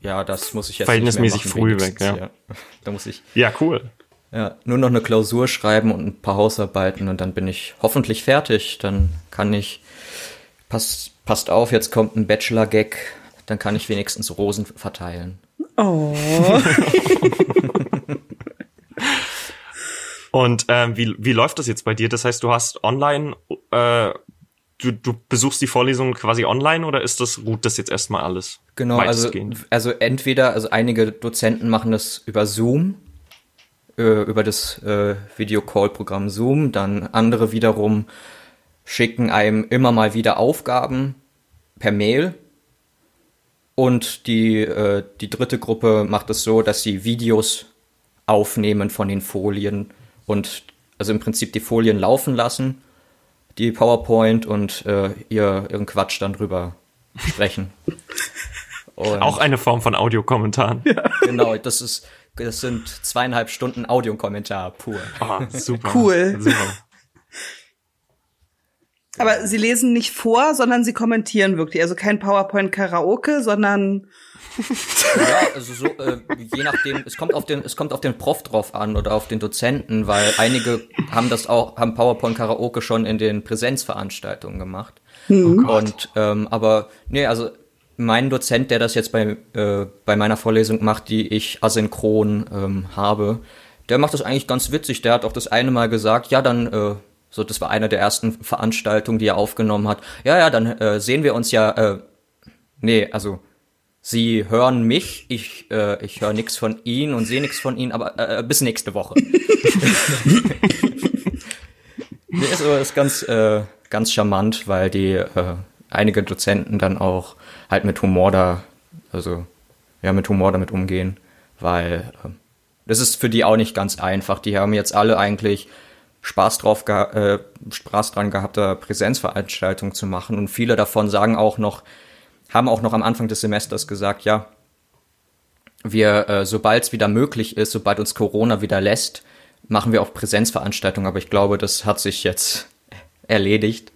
Ja, das muss ich jetzt Verhältnismäßig machen, früh weg, wenigstens, ja. Da muss ich Ja, cool. ja, nur noch eine Klausur schreiben und ein paar Hausarbeiten und dann bin ich hoffentlich fertig. Dann kann ich, passt, passt auf, jetzt kommt ein Bachelor-Gag, dann kann ich wenigstens Rosen verteilen. Oh. Und ähm, wie, wie läuft das jetzt bei dir? Das heißt, du hast online, äh, du, du besuchst die Vorlesungen quasi online oder ist das, ruht das jetzt erstmal alles? Genau, also, also entweder, also einige Dozenten machen das über Zoom, äh, über das äh, Videocall-Programm Zoom, dann andere wiederum schicken einem immer mal wieder Aufgaben per Mail. Und die, äh, die dritte Gruppe macht es so, dass sie Videos aufnehmen von den Folien und also im Prinzip die Folien laufen lassen, die PowerPoint und äh, ihr, ihren Quatsch dann drüber sprechen. Und Auch eine Form von Audiokommentaren. Genau, das ist, das sind zweieinhalb Stunden Audiokommentar pur. Ah, super. Cool. Super. Aber sie lesen nicht vor, sondern sie kommentieren wirklich. Also kein PowerPoint-Karaoke, sondern Ja, also so, äh, je nachdem, es kommt auf den, es kommt auf den Prof drauf an oder auf den Dozenten, weil einige haben das auch, haben PowerPoint Karaoke schon in den Präsenzveranstaltungen gemacht. Und ähm, aber nee, also mein Dozent, der das jetzt bei äh, bei meiner Vorlesung macht, die ich asynchron ähm, habe, der macht das eigentlich ganz witzig. Der hat auch das eine Mal gesagt, ja dann äh, So, das war eine der ersten Veranstaltungen, die er aufgenommen hat. Ja, ja, dann äh, sehen wir uns ja. Äh, nee, also Sie hören mich, ich, äh, ich höre nichts von Ihnen und sehe nichts von Ihnen, aber äh, bis nächste Woche. nee, ist, ist ganz, äh, ganz charmant, weil die äh, einige Dozenten dann auch halt mit Humor da, also ja, mit Humor damit umgehen, weil äh, das ist für die auch nicht ganz einfach. Die haben jetzt alle eigentlich Spaß drauf äh, Spaß dran gehabt, da Präsenzveranstaltungen zu machen. Und viele davon sagen auch noch, haben auch noch am Anfang des Semesters gesagt, ja, wir, äh, sobald es wieder möglich ist, sobald uns Corona wieder lässt, machen wir auch Präsenzveranstaltungen, aber ich glaube, das hat sich jetzt erledigt.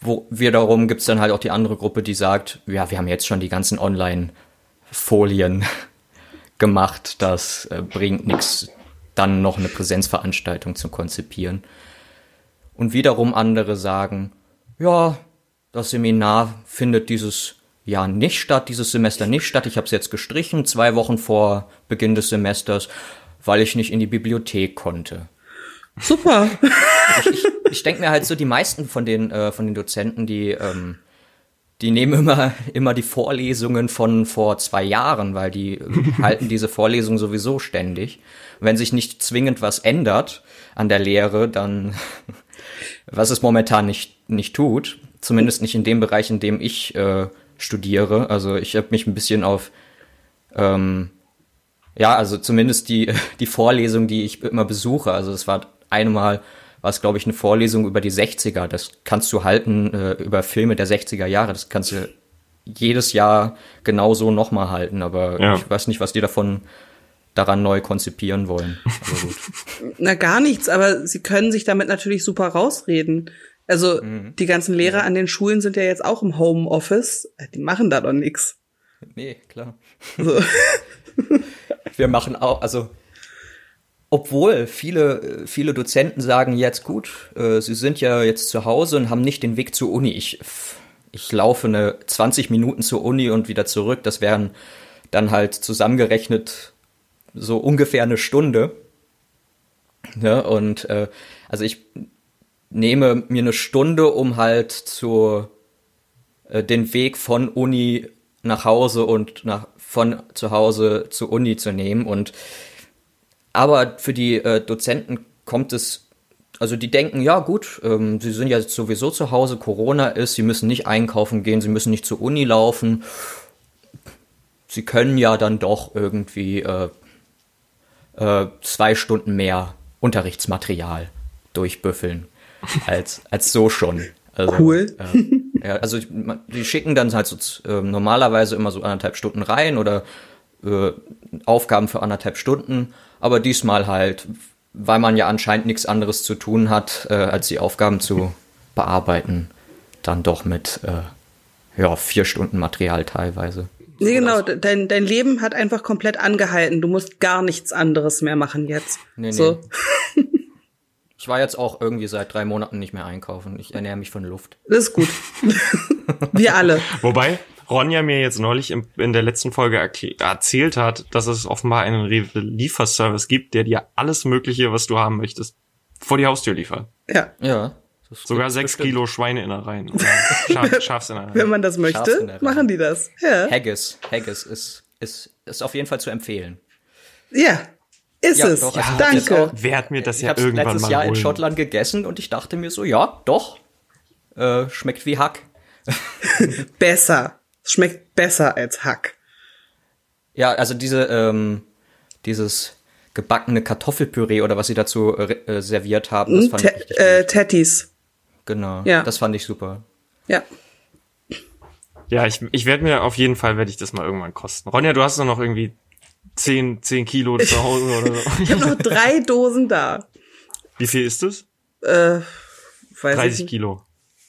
Wo wiederum gibt's dann halt auch die andere Gruppe, die sagt, ja, wir haben jetzt schon die ganzen Online-Folien gemacht, das äh, bringt nichts, dann noch eine Präsenzveranstaltung zu konzipieren. Und wiederum andere sagen, ja, das Seminar findet dieses Jahr nicht statt, dieses Semester nicht statt. Ich habe es jetzt gestrichen, zwei Wochen vor Beginn des Semesters, weil ich nicht in die Bibliothek konnte. Super. Ich, ich, ich denke mir halt so, die meisten von den, äh, von den Dozenten, die, ähm, die nehmen immer, immer die Vorlesungen von vor zwei Jahren, weil die halten diese Vorlesungen sowieso ständig. Wenn sich nicht zwingend was ändert an der Lehre, dann, was es momentan nicht, nicht tut, zumindest nicht in dem Bereich, in dem ich äh, studiere. Also ich habe mich ein bisschen auf, ähm, ja, also zumindest die, die Vorlesung, die ich immer besuche. Also das war einmal, war es glaube ich eine Vorlesung über die 60er. Das kannst du halten äh, über Filme der 60er Jahre. Das kannst du jedes Jahr genauso nochmal halten. Aber ja. ich weiß nicht, was die davon daran neu konzipieren wollen. Na gar nichts, aber sie können sich damit natürlich super rausreden. Also mhm. die ganzen Lehrer an den Schulen sind ja jetzt auch im Homeoffice. Die machen da doch nix. Nee, klar. So. Wir machen auch, also obwohl viele, viele Dozenten sagen jetzt gut, äh, sie sind ja jetzt zu Hause und haben nicht den Weg zur Uni. Ich, ich laufe eine 20 Minuten zur Uni und wieder zurück. Das wären dann halt zusammengerechnet so ungefähr eine Stunde. Ja, und äh, also ich nehme mir eine Stunde, um halt zu äh, den Weg von Uni nach Hause und nach von zu Hause zur Uni zu nehmen und aber für die äh, Dozenten kommt es also die denken, ja gut, ähm, sie sind ja sowieso zu Hause, Corona ist, sie müssen nicht einkaufen gehen, sie müssen nicht zur Uni laufen. Sie können ja dann doch irgendwie äh, äh, zwei Stunden mehr Unterrichtsmaterial durchbüffeln als, als so schon. Also, cool. Äh, ja, also die schicken dann halt so äh, normalerweise immer so anderthalb Stunden rein oder äh, Aufgaben für anderthalb Stunden, aber diesmal halt, weil man ja anscheinend nichts anderes zu tun hat, äh, als die Aufgaben zu bearbeiten, dann doch mit äh, ja, vier Stunden Material teilweise. Nee, genau, dein, dein Leben hat einfach komplett angehalten. Du musst gar nichts anderes mehr machen jetzt. Nee, nee. So. Ich war jetzt auch irgendwie seit drei Monaten nicht mehr einkaufen. Ich ernähre mich von Luft. Das ist gut. Wir alle. Wobei Ronja mir jetzt neulich in der letzten Folge erzählt hat, dass es offenbar einen Lieferservice gibt, der dir alles Mögliche, was du haben möchtest, vor die Haustür liefert. Ja. Ja. Sogar sechs bestimmt. Kilo Schweineinnereien. Schaf, Schafsinnereien. Wenn man das möchte, machen die das. Ja. Haggis. Haggis ist, ist, ist auf jeden Fall zu empfehlen. Ja, ist ja, es. Doch, also ja, Danke. Wer hat mir das ja irgendwann letztes mal Jahr holen. in Schottland gegessen und ich dachte mir so, ja, doch. Äh, schmeckt wie Hack. besser. Schmeckt besser als Hack. Ja, also diese, ähm, dieses gebackene Kartoffelpüree oder was sie dazu äh, serviert haben, das hm, fand T ich richtig äh, Tatties. Genau. Ja. Das fand ich super. Ja. Ja, ich, ich werde mir auf jeden Fall werde ich das mal irgendwann kosten. Ronja, du hast doch noch irgendwie 10, 10 Kilo zu Hause oder so. ich habe noch drei Dosen da. Wie viel ist das? Äh, weiß 30 ich Kilo.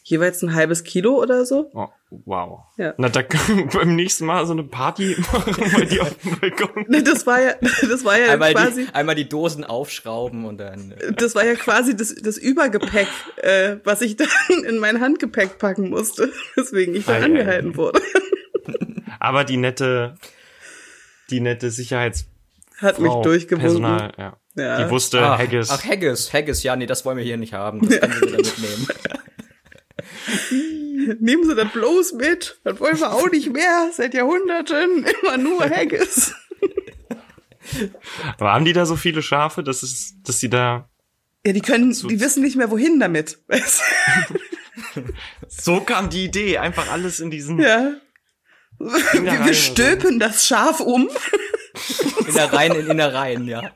Jeweils ein halbes Kilo oder so. Oh, wow. Ja. Na, da können wir beim nächsten Mal so eine Party machen bei dir auf dem Balkon. Das war ja, das war ja einmal quasi. Die, einmal die Dosen aufschrauben und dann. Äh. Das war ja quasi das, das Übergepäck, äh, was ich dann in mein Handgepäck packen musste, weswegen ich dann angehalten wurde. Aber die nette die nette Sicherheits hat mich durchgewunken. Personal, ja. Ja. Die wusste Ach, Haggis. Ach, Haggis, Haggis, ja, nee, das wollen wir hier nicht haben. Das können wir wieder mitnehmen. Nehmen Sie das bloß mit. Das wollen wir auch nicht mehr. Seit Jahrhunderten immer nur Haggis. Aber haben die da so viele Schafe, dass es, dass sie da Ja, die können, die wissen nicht mehr wohin damit. So kam die Idee, einfach alles in diesen ja. Wir, wir stülpen das Schaf um. Innereien in Innereien, ja.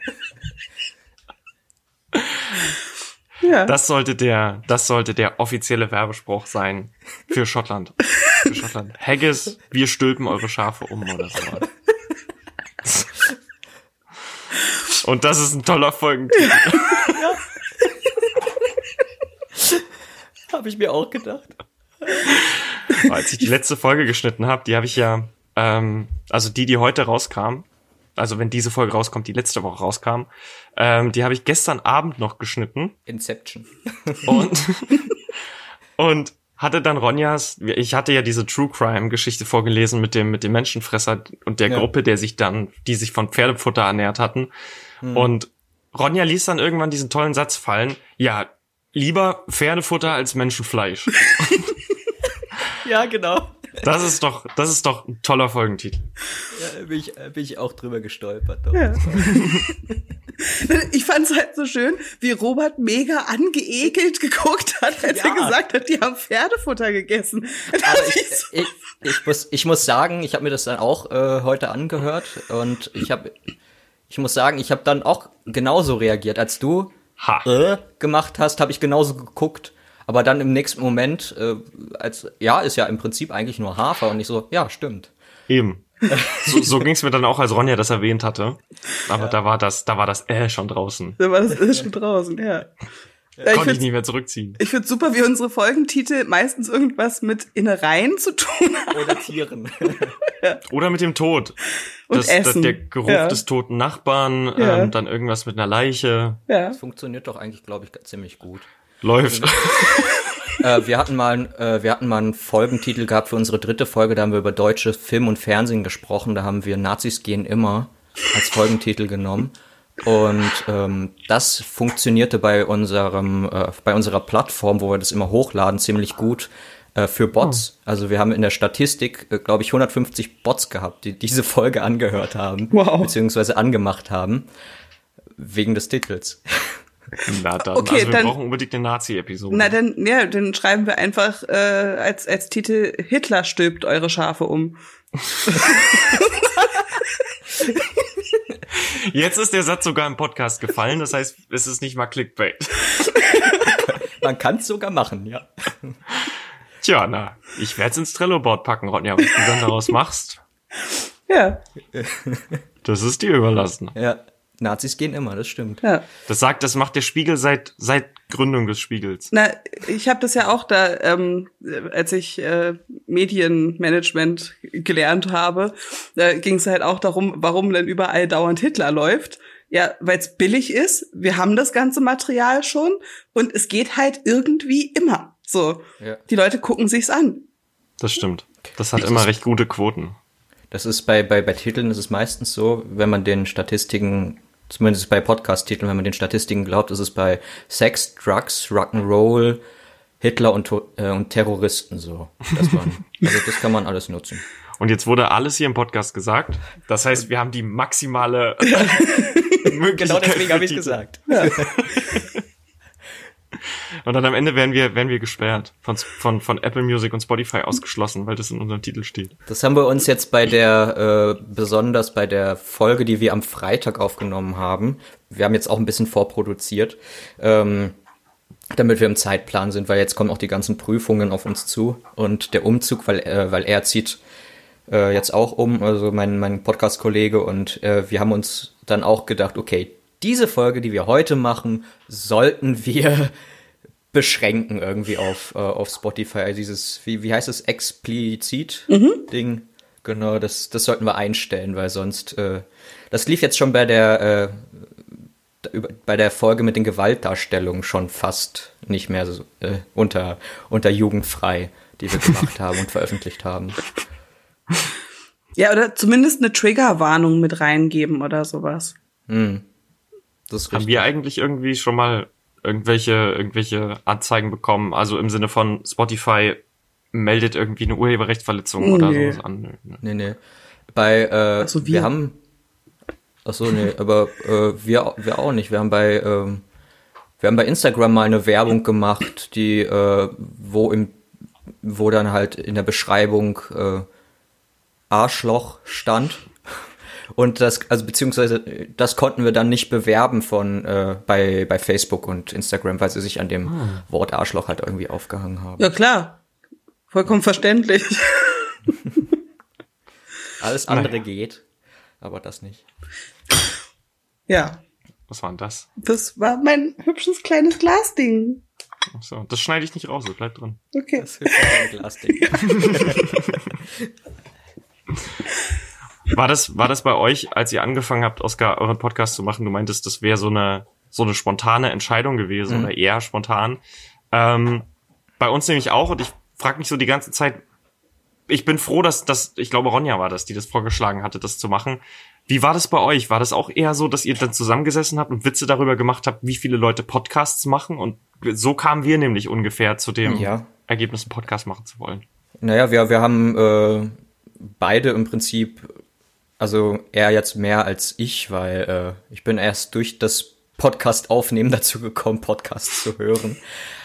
Ja. Das sollte der, das sollte der offizielle Werbespruch sein für Schottland. Für Schottland. Haggis, wir stülpen eure Schafe um oder so. Und das ist ein toller Folgentitel. Habe ich mir auch gedacht. Als ich die letzte Folge geschnitten habe, die habe ich ja, ähm, also die, die heute rauskam, also wenn diese Folge rauskommt, die letzte Woche rauskam, ähm, die habe ich gestern Abend noch geschnitten Inception. und und hatte dann Ronjas, ich hatte ja diese True Crime Geschichte vorgelesen mit dem mit dem Menschenfresser und der Ja. Gruppe, der sich dann, die sich von Pferdefutter ernährt hatten. Und Ronja ließ dann irgendwann diesen tollen Satz fallen: Ja, lieber Pferdefutter als Menschenfleisch. Ja, genau. Das ist doch, das ist doch ein toller Folgentitel. Ja, bin, ich, bin ich auch drüber gestolpert. Doch. Ja. Ich fand's halt so schön, wie Robert mega angeekelt geguckt hat, als Ja. er gesagt hat, die haben Pferdefutter gegessen. Ich so, ich, ich, muss, ich muss sagen, ich habe mir das dann auch äh, heute angehört und ich habe, ich muss sagen, ich habe dann auch genauso reagiert, als du Ha. äh, gemacht hast, habe ich genauso geguckt. Aber dann im nächsten Moment, äh, als ja, ist ja im Prinzip eigentlich nur Hafer und ich so, ja, stimmt. Eben. So, so ging's mir dann auch, als Ronja das erwähnt hatte. Aber da war das, da war das äh schon draußen. da war das ist schon draußen, ja. Ja, ich Konnte ich find's, nicht mehr zurückziehen. ich find's super, wie unsere Folgentitel meistens irgendwas mit Innereien zu tun haben. Oder Tieren. Oder mit dem Tod. Und Das, das, Essen. der Geruch Ja. des toten Nachbarn, Ja. ähm, dann irgendwas mit einer Leiche. Ja. Das funktioniert doch eigentlich, glaube ich, ziemlich gut. Läuft. äh, wir hatten mal, äh, wir hatten mal einen Folgentitel gehabt für unsere dritte Folge, da haben wir über deutsche Film und Fernsehen gesprochen, da haben wir Nazis gehen immer als Folgentitel genommen. Und ähm, das funktionierte bei unserem, äh, bei unserer Plattform, wo wir das immer hochladen, ziemlich gut äh, für Bots. Also wir haben in der Statistik, äh, glaube ich, 150 Bots gehabt, die diese Folge angehört haben, Wow. beziehungsweise angemacht haben, wegen des Titels. Na dann, Okay, also wir dann- brauchen unbedingt eine Nazi-Episode. Na dann, ja, dann schreiben wir einfach äh, als, als Titel Hitler stülpt eure Schafe um. Jetzt ist der Satz sogar im Podcast gefallen, das heißt, es ist nicht mal Clickbait. Man kann es sogar machen, ja. Tja, na, ich werde es ins Trello-Board packen, Ronja. Was du dann daraus machst, Ja, das ist dir überlassen. Ja, Nazis gehen immer, das stimmt. ja. Das sagt, das macht der Spiegel seit, seit Gründung des Spiegels. Na, ich habe das ja auch da, ähm, als ich äh, Medienmanagement gelernt habe, da ging es halt auch darum, warum denn überall dauernd Hitler läuft. Ja, weil es billig ist, wir haben das ganze Material schon und es geht halt irgendwie immer. So, Ja. die Leute gucken sich's an. Das stimmt. Das hat Das immer recht gute Quoten. Das ist bei, bei, bei Titeln ist es meistens so, wenn man den Statistiken, zumindest bei Podcast-Titeln, wenn man den Statistiken glaubt, ist es bei Sex, Drugs, Rock'n'Roll, Hitler und, äh, und Terroristen so. Dass man, also das kann man alles nutzen. Und jetzt wurde alles hier im Podcast gesagt. Das heißt, wir haben die maximale Möglichkeit. Genau deswegen habe ich gesagt. Und dann am Ende werden wir, werden wir gesperrt. Von, von, von Apple Music und Spotify ausgeschlossen, weil das in unserem Titel steht. Das haben wir uns jetzt bei der, äh, besonders bei der Folge, die wir am Freitag aufgenommen haben, wir haben jetzt auch ein bisschen vorproduziert, ähm, damit wir im Zeitplan sind, weil jetzt kommen auch die ganzen Prüfungen auf uns zu und der Umzug, weil, äh, weil er zieht äh, jetzt auch um, also mein, mein Podcast-Kollege und äh, wir haben uns dann auch gedacht, okay, diese Folge, die wir heute machen, sollten wir beschränken irgendwie auf, äh, auf Spotify. Also dieses, wie, wie heißt es, explizit Ding. Genau, das, das sollten wir einstellen, weil sonst, äh, das lief jetzt schon bei der, äh, über- bei der Folge mit den Gewaltdarstellungen schon fast nicht mehr so, äh, unter, unter jugendfrei, die wir gemacht haben und veröffentlicht haben. Ja, oder zumindest eine Triggerwarnung mit reingeben oder sowas. Das ist Haben wir eigentlich irgendwie schon mal irgendwelche, irgendwelche Anzeigen bekommen? Also im Sinne von Spotify meldet irgendwie eine Urheberrechtsverletzung oder Nee. sowas an. Nee, nee. Bei, äh, Ach so, wir. wir. haben. Ach so, nee, aber äh, wir, wir auch nicht. Wir haben bei, ähm, wir haben bei Instagram mal eine Werbung gemacht, die, äh, wo im, wo dann halt in der Beschreibung äh, Arschloch stand. Und das, also beziehungsweise das konnten wir dann nicht bewerben von äh, bei, bei Facebook und Instagram, weil sie sich an dem Wort Arschloch halt irgendwie aufgehangen haben. Ja, klar. Vollkommen verständlich. Alles andere geht, aber das nicht. Ja. Was war denn das? Das war mein hübsches kleines Glasding. Ach so, das schneide ich nicht raus, das bleibt drin. Okay. Das ist ein Glasding. War das, war das bei euch, als ihr angefangen habt, Oskar, euren Podcast zu machen? Du meintest, das wäre so eine, so eine spontane Entscheidung gewesen oder eher spontan. Ähm, bei uns nämlich auch und ich frage mich so die ganze Zeit, ich bin froh, dass das, ich glaube Ronja war das, die das vorgeschlagen hatte, das zu machen. Wie war das bei euch? War das auch eher so, dass ihr dann zusammengesessen habt und Witze darüber gemacht habt, wie viele Leute Podcasts machen? Und so kamen wir nämlich ungefähr zu dem Ja. Ergebnis, einen Podcast machen zu wollen. Naja, wir, wir haben äh, beide im Prinzip, also er jetzt mehr als ich, weil äh, ich bin erst durch das Podcast aufnehmen dazu gekommen, Podcasts zu hören.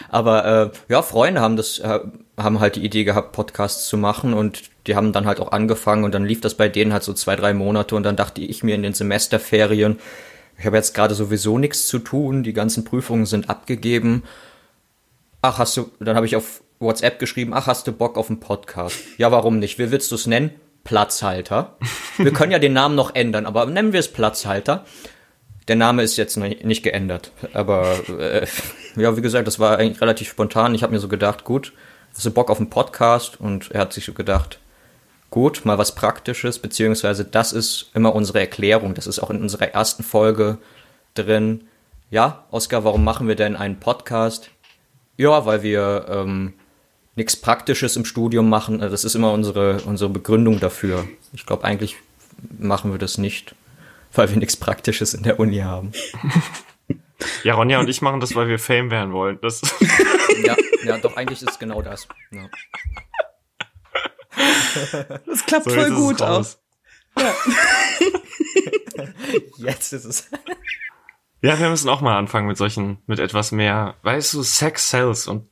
Aber äh, ja, Freunde haben das, äh, haben halt die Idee gehabt, Podcasts zu machen und die haben dann halt auch angefangen und dann lief das bei denen halt so zwei, drei Monate und dann dachte ich mir in den Semesterferien, ich habe jetzt gerade sowieso nichts zu tun, die ganzen Prüfungen sind abgegeben. Ach, hast du, dann habe ich auf WhatsApp geschrieben, ach, hast du Bock auf einen Podcast? Ja, warum nicht? Wie willst du es nennen? Platzhalter. Wir können ja den Namen noch ändern, aber nennen wir es Platzhalter. Der Name ist jetzt nicht geändert, aber äh, ja, wie gesagt, das war eigentlich relativ spontan. Ich habe mir so gedacht, gut, hast du Bock auf einen Podcast? Und er hat sich so gedacht, gut, mal was Praktisches, beziehungsweise das ist immer unsere Erklärung. Das ist auch in unserer ersten Folge drin. Ja, Oskar, warum machen wir denn einen Podcast? Ja, weil wir ähm, nichts Praktisches im Studium machen. Das ist immer unsere, unsere Begründung dafür. Ich glaube, eigentlich machen wir das nicht, weil wir nichts Praktisches in der Uni haben. Ja, Ronja und ich machen das, weil wir Fame werden wollen. Das Ja, ja doch, eigentlich ist es genau das. Ja. Das klappt So, voll gut aus. Jetzt ist es. Ja, wir müssen auch mal anfangen mit solchen, mit etwas mehr, weißt du, Sex sells und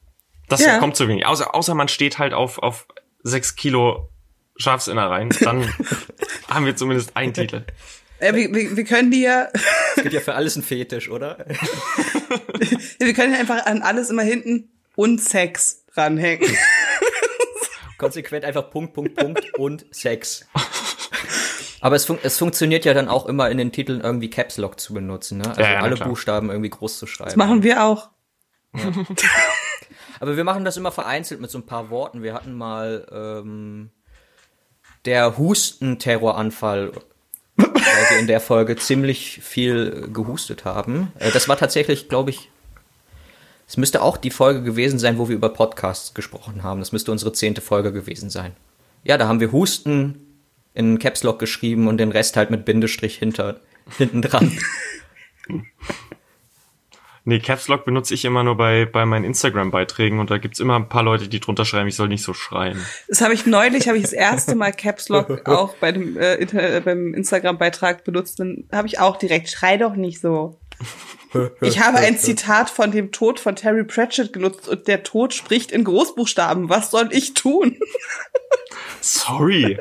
das Ja. kommt zu wenig. Außer, außer man steht halt auf, auf sechs Kilo Schafsinnereien, dann haben wir zumindest einen Titel. Äh, wir, wir, wir können die ja, Es gibt ja für alles ein Fetisch, oder? wir können ja einfach an alles immer hinten und Sex ranhängen. Konsequent einfach Punkt, Punkt, Punkt und Sex. Aber es, fun es funktioniert ja dann auch immer in den Titeln irgendwie Caps Lock zu benutzen, ne? Also Ja, ja, alle klar. Buchstaben irgendwie groß zu schreiben. Das machen wir auch. Aber wir machen das immer vereinzelt mit so ein paar Worten. Wir hatten mal ähm, der Hustenterroranfall, weil wir in der Folge ziemlich viel gehustet haben. Äh, das war tatsächlich, glaube ich, es müsste auch die Folge gewesen sein, wo wir über Podcasts gesprochen haben. Das müsste unsere zehnte Folge gewesen sein. Ja, da haben wir Husten in Caps Lock geschrieben und den Rest halt mit Bindestrich hinter, hinten dran. Nee, Caps Lock benutze ich immer nur bei, bei meinen Instagram-Beiträgen und da gibt's immer ein paar Leute, die drunter schreiben, ich soll nicht so schreien. Das habe ich neulich, habe ich das erste Mal Caps Lock auch bei dem äh, Inter äh, beim Instagram-Beitrag benutzt. Dann habe ich auch direkt, schrei doch nicht so. Ich habe ein Zitat von dem Tod von Terry Pratchett genutzt und der Tod spricht in Großbuchstaben. Was soll ich tun? Sorry.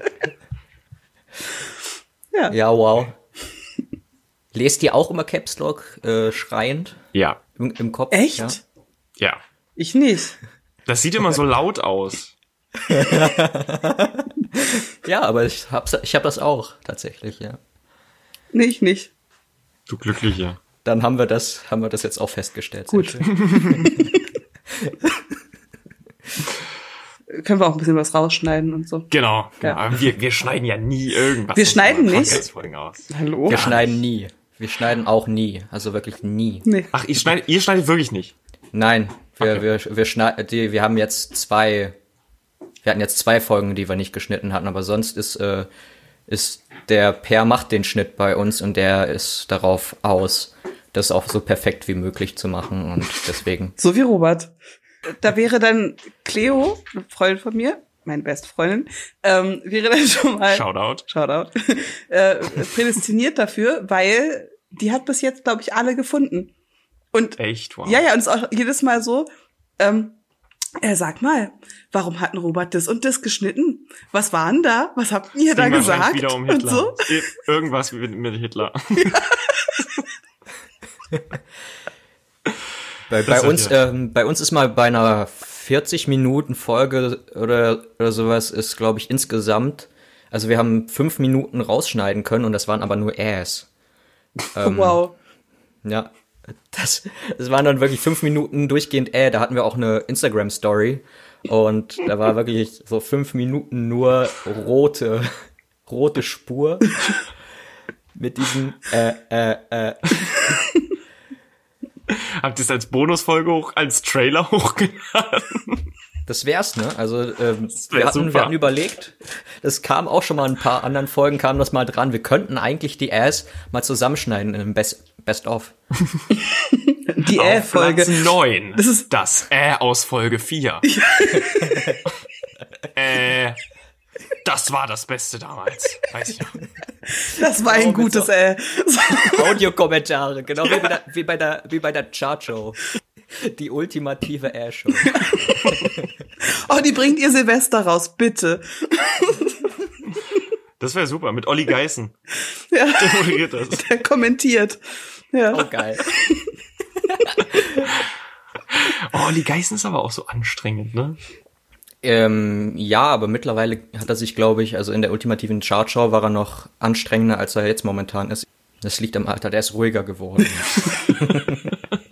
Ja. Ja, wow. Lest ihr auch immer Caps Lock äh, schreiend Ja, im, im Kopf? Echt? Ja. ja. Ich nicht. Das sieht immer so laut aus. ja, aber ich hab's, ich hab das auch tatsächlich, ja. Nee, ich nicht. Du Glückliche. Dann haben wir das, haben wir das jetzt auch festgestellt. Gut. Können wir auch ein bisschen was rausschneiden und so. Genau. Ja. genau. Aber Wir, wir schneiden ja nie irgendwas. Wir schneiden nicht? Aus. Hallo? Wir schneiden nie. Wir schneiden auch nie. Also wirklich nie. Nee. Ach, ihr schneidet, ihr schneidet wirklich nicht. Nein, wir, Okay. wir, wir, schneiden, die, wir haben jetzt zwei, wir hatten jetzt zwei Folgen, die wir nicht geschnitten hatten, aber sonst ist, äh, ist der Per macht den Schnitt bei uns und der ist darauf aus, das auch so perfekt wie möglich zu machen und deswegen. So wie Robert. Da wäre dann Cleo, eine Freundin von mir, meine beste Freundin, ähm, wäre dann schon mal Shoutout. Shoutout, äh, prädestiniert dafür, weil die hat bis jetzt, glaube ich, alle gefunden. Und Echt, wow. ja, ja, und es ist auch jedes Mal so, ähm, äh, sag mal, warum hat ein Robert das und das geschnitten? Was war denn da? Was habt ihr da gesagt? Wieder um und Hitler. so? Ir- Irgendwas mit, mit Hitler. Bei, Das bei wird uns, ja- ähm, bei uns ist mal bei einer 40 Minuten Folge oder, oder sowas ist, glaube ich, insgesamt, also wir haben fünf Minuten rausschneiden können und das waren aber nur Ass. Ähm, wow. Ja, das, das waren dann wirklich fünf Minuten durchgehend äh, da hatten wir auch eine Instagram-Story und da war wirklich so fünf Minuten nur rote, rote Spur mit diesem äh, äh, äh. Habt ihr es als Bonusfolge hoch, als Trailer hochgeladen? Das wär's, ne? Also ähm, wär wir, hatten, super. wir hatten überlegt, das kam auch schon mal in ein paar anderen Folgen, kam das mal dran. Wir könnten eigentlich die Ass mal zusammenschneiden in einem Best, Best of. Die Äh-Folge. Platz 9. Das ist- das Äh aus Folge 4. äh, das war das Beste damals. Weiß ich noch. Das war ein Oh, gutes so- Äh. Audiokommentare, genau wie bei der, wie bei der, wie bei der Chart-Show. Die ultimative Air-Show. Oh, die bringt ihr Silvester raus, bitte. Das wäre super. Mit Olli Geißen. Ja, Der moderiert das. der kommentiert. Ja. Oh, geil. Oh, Olli Geißen ist aber auch so anstrengend, ne? Ähm, ja, aber mittlerweile hat er sich, glaube ich, also in der ultimativen Chart-Show war er noch anstrengender, als er jetzt momentan ist. Das liegt am Alter, der ist ruhiger geworden.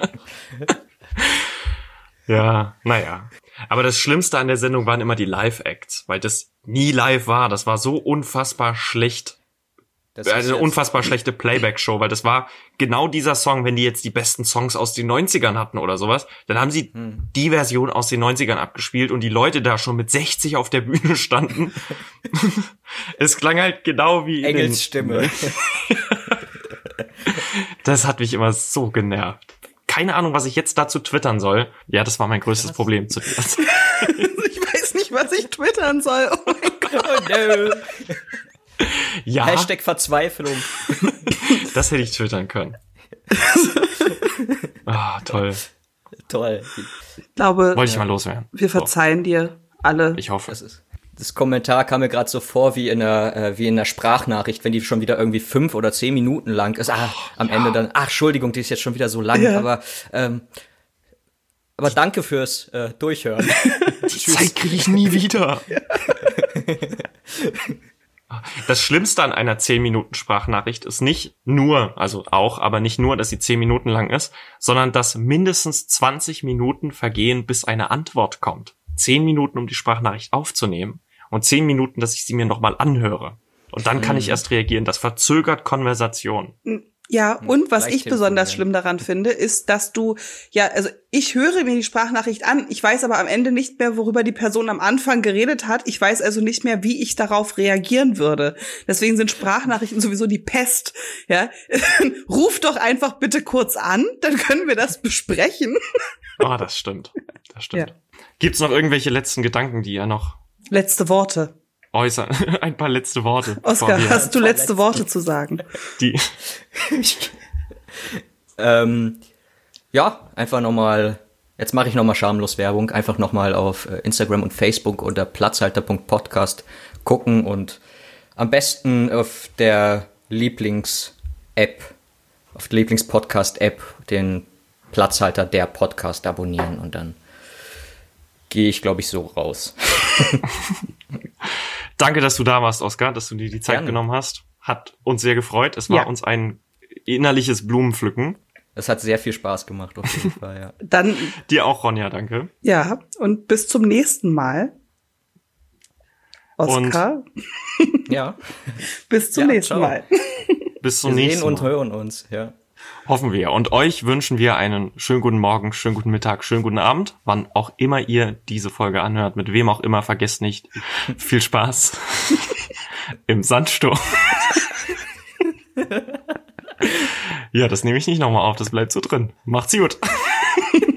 Ja, naja. Aber das Schlimmste an der Sendung waren immer die Live-Acts, weil das nie live war. Das war so unfassbar schlecht. Das ist eine unfassbar schlechte Playback-Show, weil das war genau dieser Song, wenn die jetzt die besten Songs aus den 90ern hatten oder sowas, dann haben sie Hm. die Version aus den 90ern abgespielt und die Leute da schon mit 60 auf der Bühne standen. es klang halt genau wie Engels Stimme. Das hat mich immer so genervt. Keine Ahnung, was ich jetzt dazu twittern soll. Ja, das war mein größtes Problem zu Zeit. Ich weiß nicht, was ich twittern soll. Oh mein Gott. Oh no. Ja, Hashtag Verzweiflung. das hätte ich twittern können. Ah, toll. Toll. Ich glaube, Wollte ich mal loswerden. wir verzeihen dir alle. So, ich hoffe. Das ist. Das Kommentar kam mir gerade so vor wie in einer äh, wie in einer Sprachnachricht, wenn die schon wieder irgendwie fünf oder zehn Minuten lang ist. Ah, am Ende dann. Ach, Entschuldigung, die ist jetzt schon wieder so lang. Ja. Aber ähm, aber danke fürs äh, Durchhören. Die Zeit kriege ich nie wieder. Das Schlimmste an einer 10 Minuten Sprachnachricht ist nicht nur, also auch, aber nicht nur, dass sie 10 Minuten lang ist, sondern dass mindestens 20 Minuten vergehen, bis eine Antwort kommt. 10 Minuten, um die Sprachnachricht aufzunehmen und 10 Minuten, dass ich sie mir nochmal anhöre. Und dann kann ich erst reagieren. Das verzögert Konversation. Ja, und was ich besonders schlimm daran finde, ist, dass du, ja, also ich höre mir die Sprachnachricht an, ich weiß aber am Ende nicht mehr, worüber die Person am Anfang geredet hat. Ich weiß also nicht mehr, wie ich darauf reagieren würde. Deswegen sind Sprachnachrichten sowieso die Pest. Ja, ruf doch einfach bitte kurz an, dann können wir das besprechen. Ah, das stimmt. Das stimmt. Gibt's noch irgendwelche letzten Gedanken, die ihr noch Letzte Worte. äußern? Ein paar letzte Worte. Oskar, hast du letzte Worte zu sagen? die ähm, ja, einfach nochmal. Jetzt mache ich nochmal schamlos Werbung. Einfach nochmal auf äh, Instagram und Facebook unter platzhalter.podcast gucken und am besten auf der Lieblings-App, auf der Lieblings-Podcast-App den Platzhalter der Podcast abonnieren und dann gehe ich, glaube ich, so raus. Danke, dass du da warst, Oskar, dass du dir die Zeit Gerne. genommen hast. Hat uns sehr gefreut. Es war Ja. uns ein innerliches Blumenpflücken. Es hat sehr viel Spaß gemacht, auf jeden Fall, ja. Dann, Dir auch, Ronja, danke. ja, und bis zum nächsten Mal. Oskar, Ja, bis zum Ja, nächsten ciao. Mal. Bis zum wir nächsten sehen und Mal. hören uns, ja. Hoffen wir. Und euch wünschen wir einen schönen guten Morgen, schönen guten Mittag, schönen guten Abend, wann auch immer ihr diese Folge anhört, mit wem auch immer, vergesst nicht. Viel Spaß im Sandsturm. Ja, das nehme ich nicht nochmal auf, das bleibt so drin. Macht's gut.